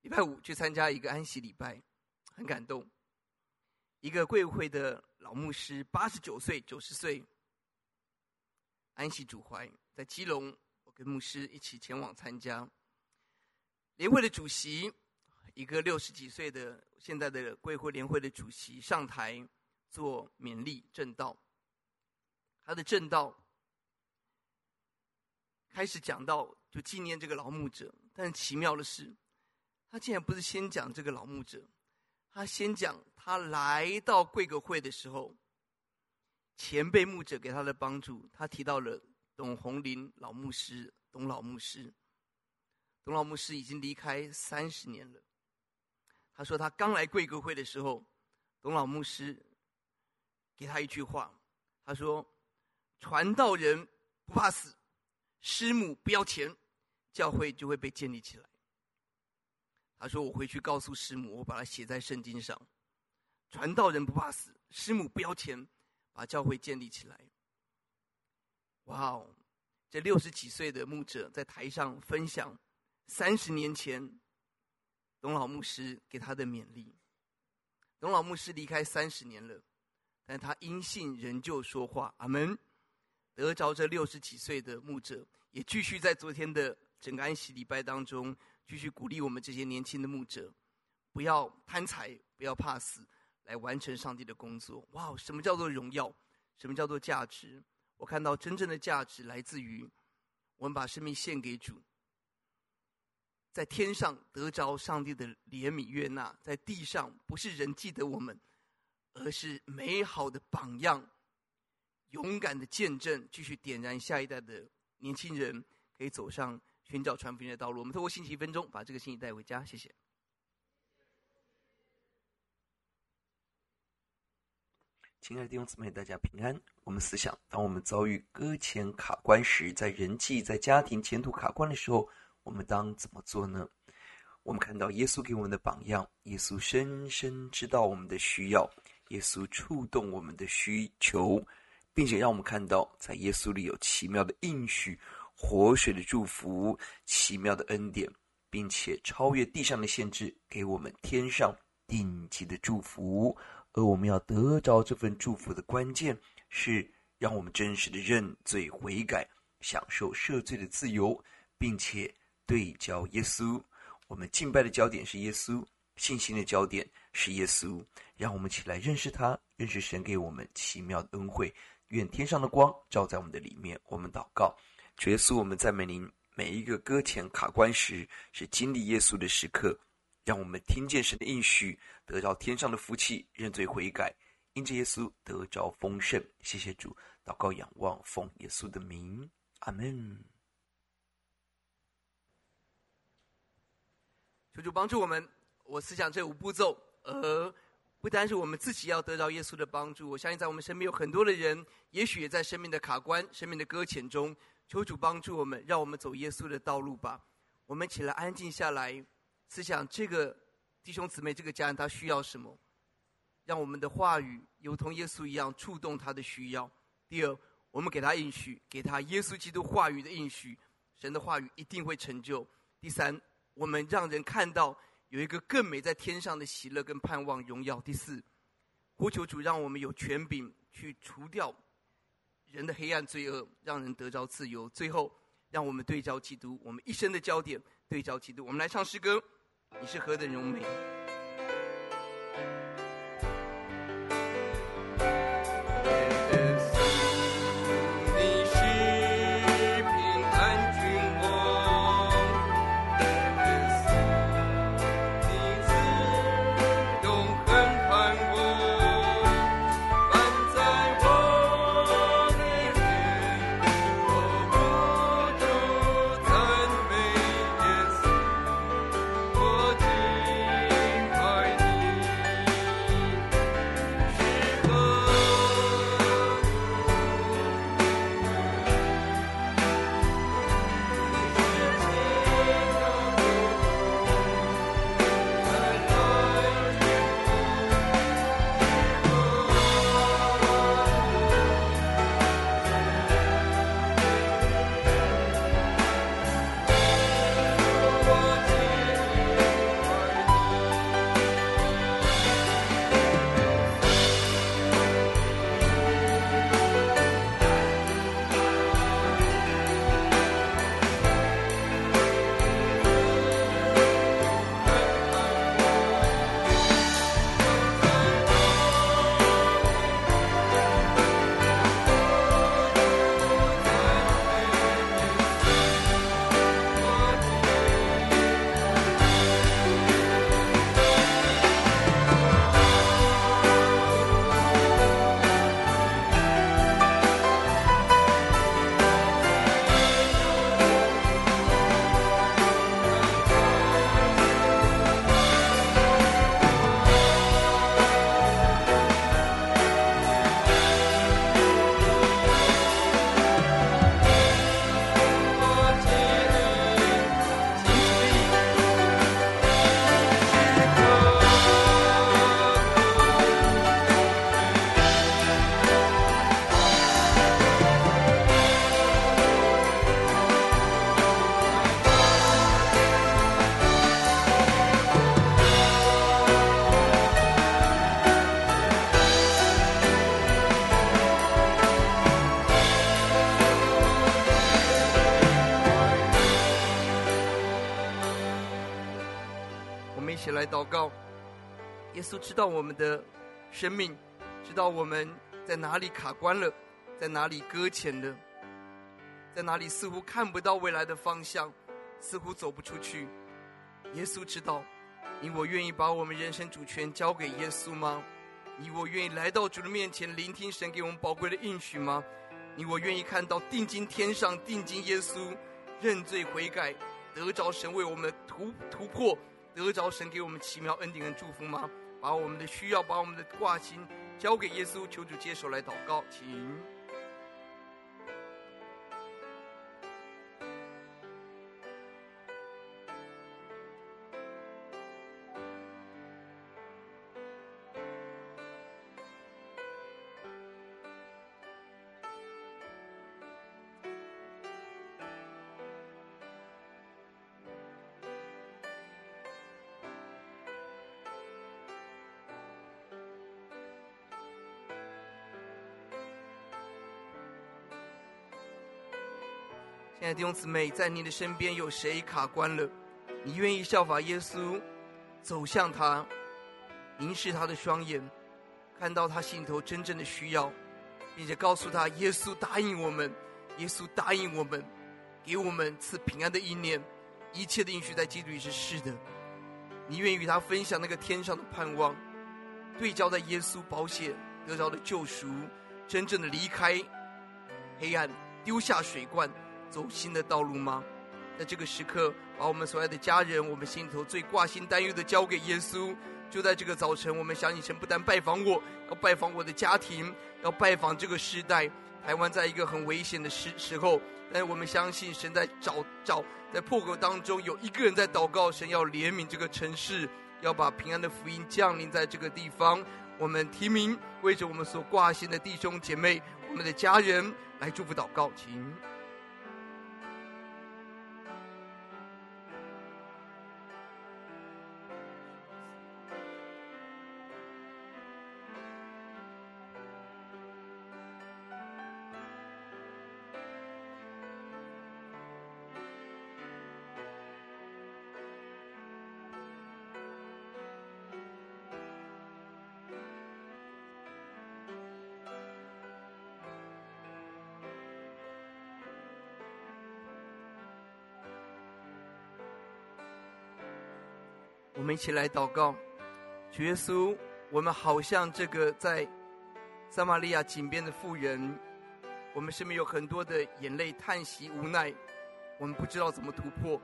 礼拜五去参加一个安息礼拜，很感动。一个贵会的老牧师，八十九岁、九十岁，安息主怀，在基隆，我跟牧师一起前往参加。联会的主席，一个六十几岁的现在的贵会联会的主席上台做勉励证道，他的证道。开始讲到就纪念这个老牧者，但奇妙的是，他竟然不是先讲这个老牧者，他先讲他来到贵格会的时候，前辈牧者给他的帮助。他提到了董红林老牧师，董老牧师，董老牧师已经离开三十年了。他说他刚来贵格会的时候，董老牧师给他一句话，他说：“传道人不怕死。”师母不要钱，教会就会被建立起来。他说：“我回去告诉师母，我把它写在圣经上。传道人不怕死，师母不要钱，把教会建立起来。”哇哦！这六十几岁的牧者在台上分享三十年前董老牧师给他的勉励。董老牧师离开三十年了，但他因信仍旧说话。阿门。得着这六十几岁的牧者，也继续在昨天的整个安息礼拜当中，继续鼓励我们这些年轻的牧者，不要贪财，不要怕死，来完成上帝的工作。哇，什么叫做荣耀？什么叫做价值？我看到真正的价值来自于我们把生命献给主，在天上得着上帝的怜悯悦纳，在地上不是人记得我们，而是美好的榜样。勇敢的见证，继续点燃下一代的年轻人，可以走上寻找传福音的道路。我们透过信息一分钟，把这个信息带回家。谢谢。
亲爱的弟兄姊妹，大家平安。我们思想：当我们遭遇搁浅卡关时，在人际、在家庭前途卡关的时候，我们当怎么做呢？我们看到耶稣给我们的榜样，耶稣深深知道我们的需要，耶稣触动我们的需求。并且让我们看到，在耶稣里有奇妙的应许、活水的祝福、奇妙的恩典，并且超越地上的限制，给我们天上顶级的祝福。而我们要得着这份祝福的关键，是让我们真实的认罪悔改，享受赦罪的自由，并且对焦耶稣。我们敬拜的焦点是耶稣，信心的焦点是耶稣。让我们起来认识他，认识神给我们奇妙的恩惠。愿天上的光照在我们的里面。我们祷告，主耶稣，我们赞美您。每一个搁浅卡关时，是经历耶稣的时刻。让我们听见神的应许，得到天上的福气，认罪悔改，因着耶稣得着丰盛。谢谢主，祷告仰望，奉耶稣的名，阿门。
求主帮助我们。我思想这五步骤，而不单是我们自己要得到耶稣的帮助。我相信在我们身边有很多的人，也许也在生命的卡关、生命的搁浅中。求主帮助我们，让我们走耶稣的道路吧。我们起来安静下来。思想这个弟兄姊妹，这个家人他需要什么？让我们的话语如同耶稣一样触动他的需要。第二，我们给他应许，给他耶稣基督话语的应许，神的话语一定会成就。第三，我们让人看到有一个更美在天上的喜乐跟盼望荣耀。第四，呼求主让我们有权柄去除掉人的黑暗罪恶，让人得着自由。最后，让我们对照基督，我们一生的焦点对照基督。我们来唱诗歌。你是何等荣美！耶稣知道我们的生命，知道我们在哪里卡关了，在哪里搁浅了，在哪里似乎看不到未来的方向，似乎走不出去。耶稣知道，你我愿意把我们人生主权交给耶稣吗？你我愿意来到主的面前，聆听神给我们宝贵的应许吗？你我愿意看到定睛天上，定睛耶稣，认罪悔改，得着神为我们突突破。得着神给我们奇妙恩典跟祝福吗？把我们的需要，把我们的挂心交给耶稣，求主接受来祷告，请。爱的弟兄姊妹，在你的身边有谁卡关了？你愿意效法耶稣，走向他，凝视他的双眼，看到他心头真正的需要，并且告诉他：耶稣答应我们，耶稣答应我们，给我们赐平安的意念，一切的应许在基督里是是的。你愿意与他分享那个天上的盼望，对焦在耶稣保险得着的救赎，真正的离开黑暗，丢下水罐，走新的道路吗？在这个时刻，把我们所爱的家人，我们心里头最挂心担忧的交给耶稣。就在这个早晨，我们相信神不但拜访我，要拜访我的家庭，要拜访这个时代。台湾在一个很危险的时时候，但我们相信神在找找，在破口当中有一个人在祷告，神要怜悯这个城市，要把平安的福音降临在这个地方。我们提名为着我们所挂心的弟兄姐妹，我们的家人来祝福祷告，请。一起来祷告，主耶稣，我们好像这个在撒玛利亚井边的妇人，我们身边有很多的眼泪、叹息、无奈，我们不知道怎么突破。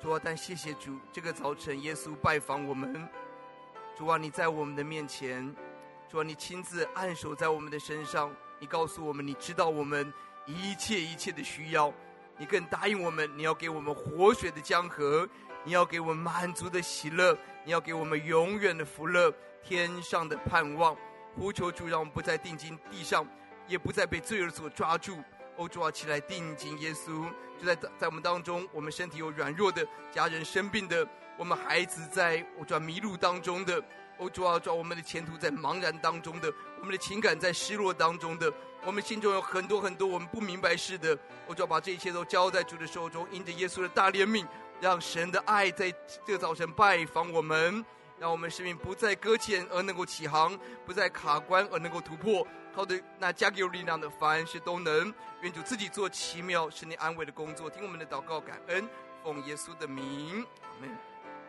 主啊，但谢谢主，这个早晨耶稣拜访我们，主啊，你在我们的面前，主啊，你亲自按手在我们的身上，你告诉我们，你知道我们一切一切的需要，你更答应我们，你要给我们活水的江河。你要给我们满足的喜乐，你要给我们永远的福乐，天上的盼望。呼求主，让我们不再定睛地上，也不再被罪恶所抓住。欧，主啊，起来定睛耶稣，就在在我们当中，我们身体有软弱的，家人生病的，我们孩子在我转迷路当中的。欧，主啊，抓，我们的前途在茫然当中的，我们的情感在失落当中的，我们心中有很多很多我们不明白事的。欧，主啊，把这一切都交在主的手中，因着耶稣的大怜悯。让神的爱在这早晨拜访我们，让我们生命不再搁浅而能够起航，不再卡关而能够突破。靠的那加给有力量的，凡事都能。愿主自己做奇妙使你安慰的工作，听我们的祷告，感恩，奉耶稣的名，阿门。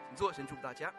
请坐，神祝福大家。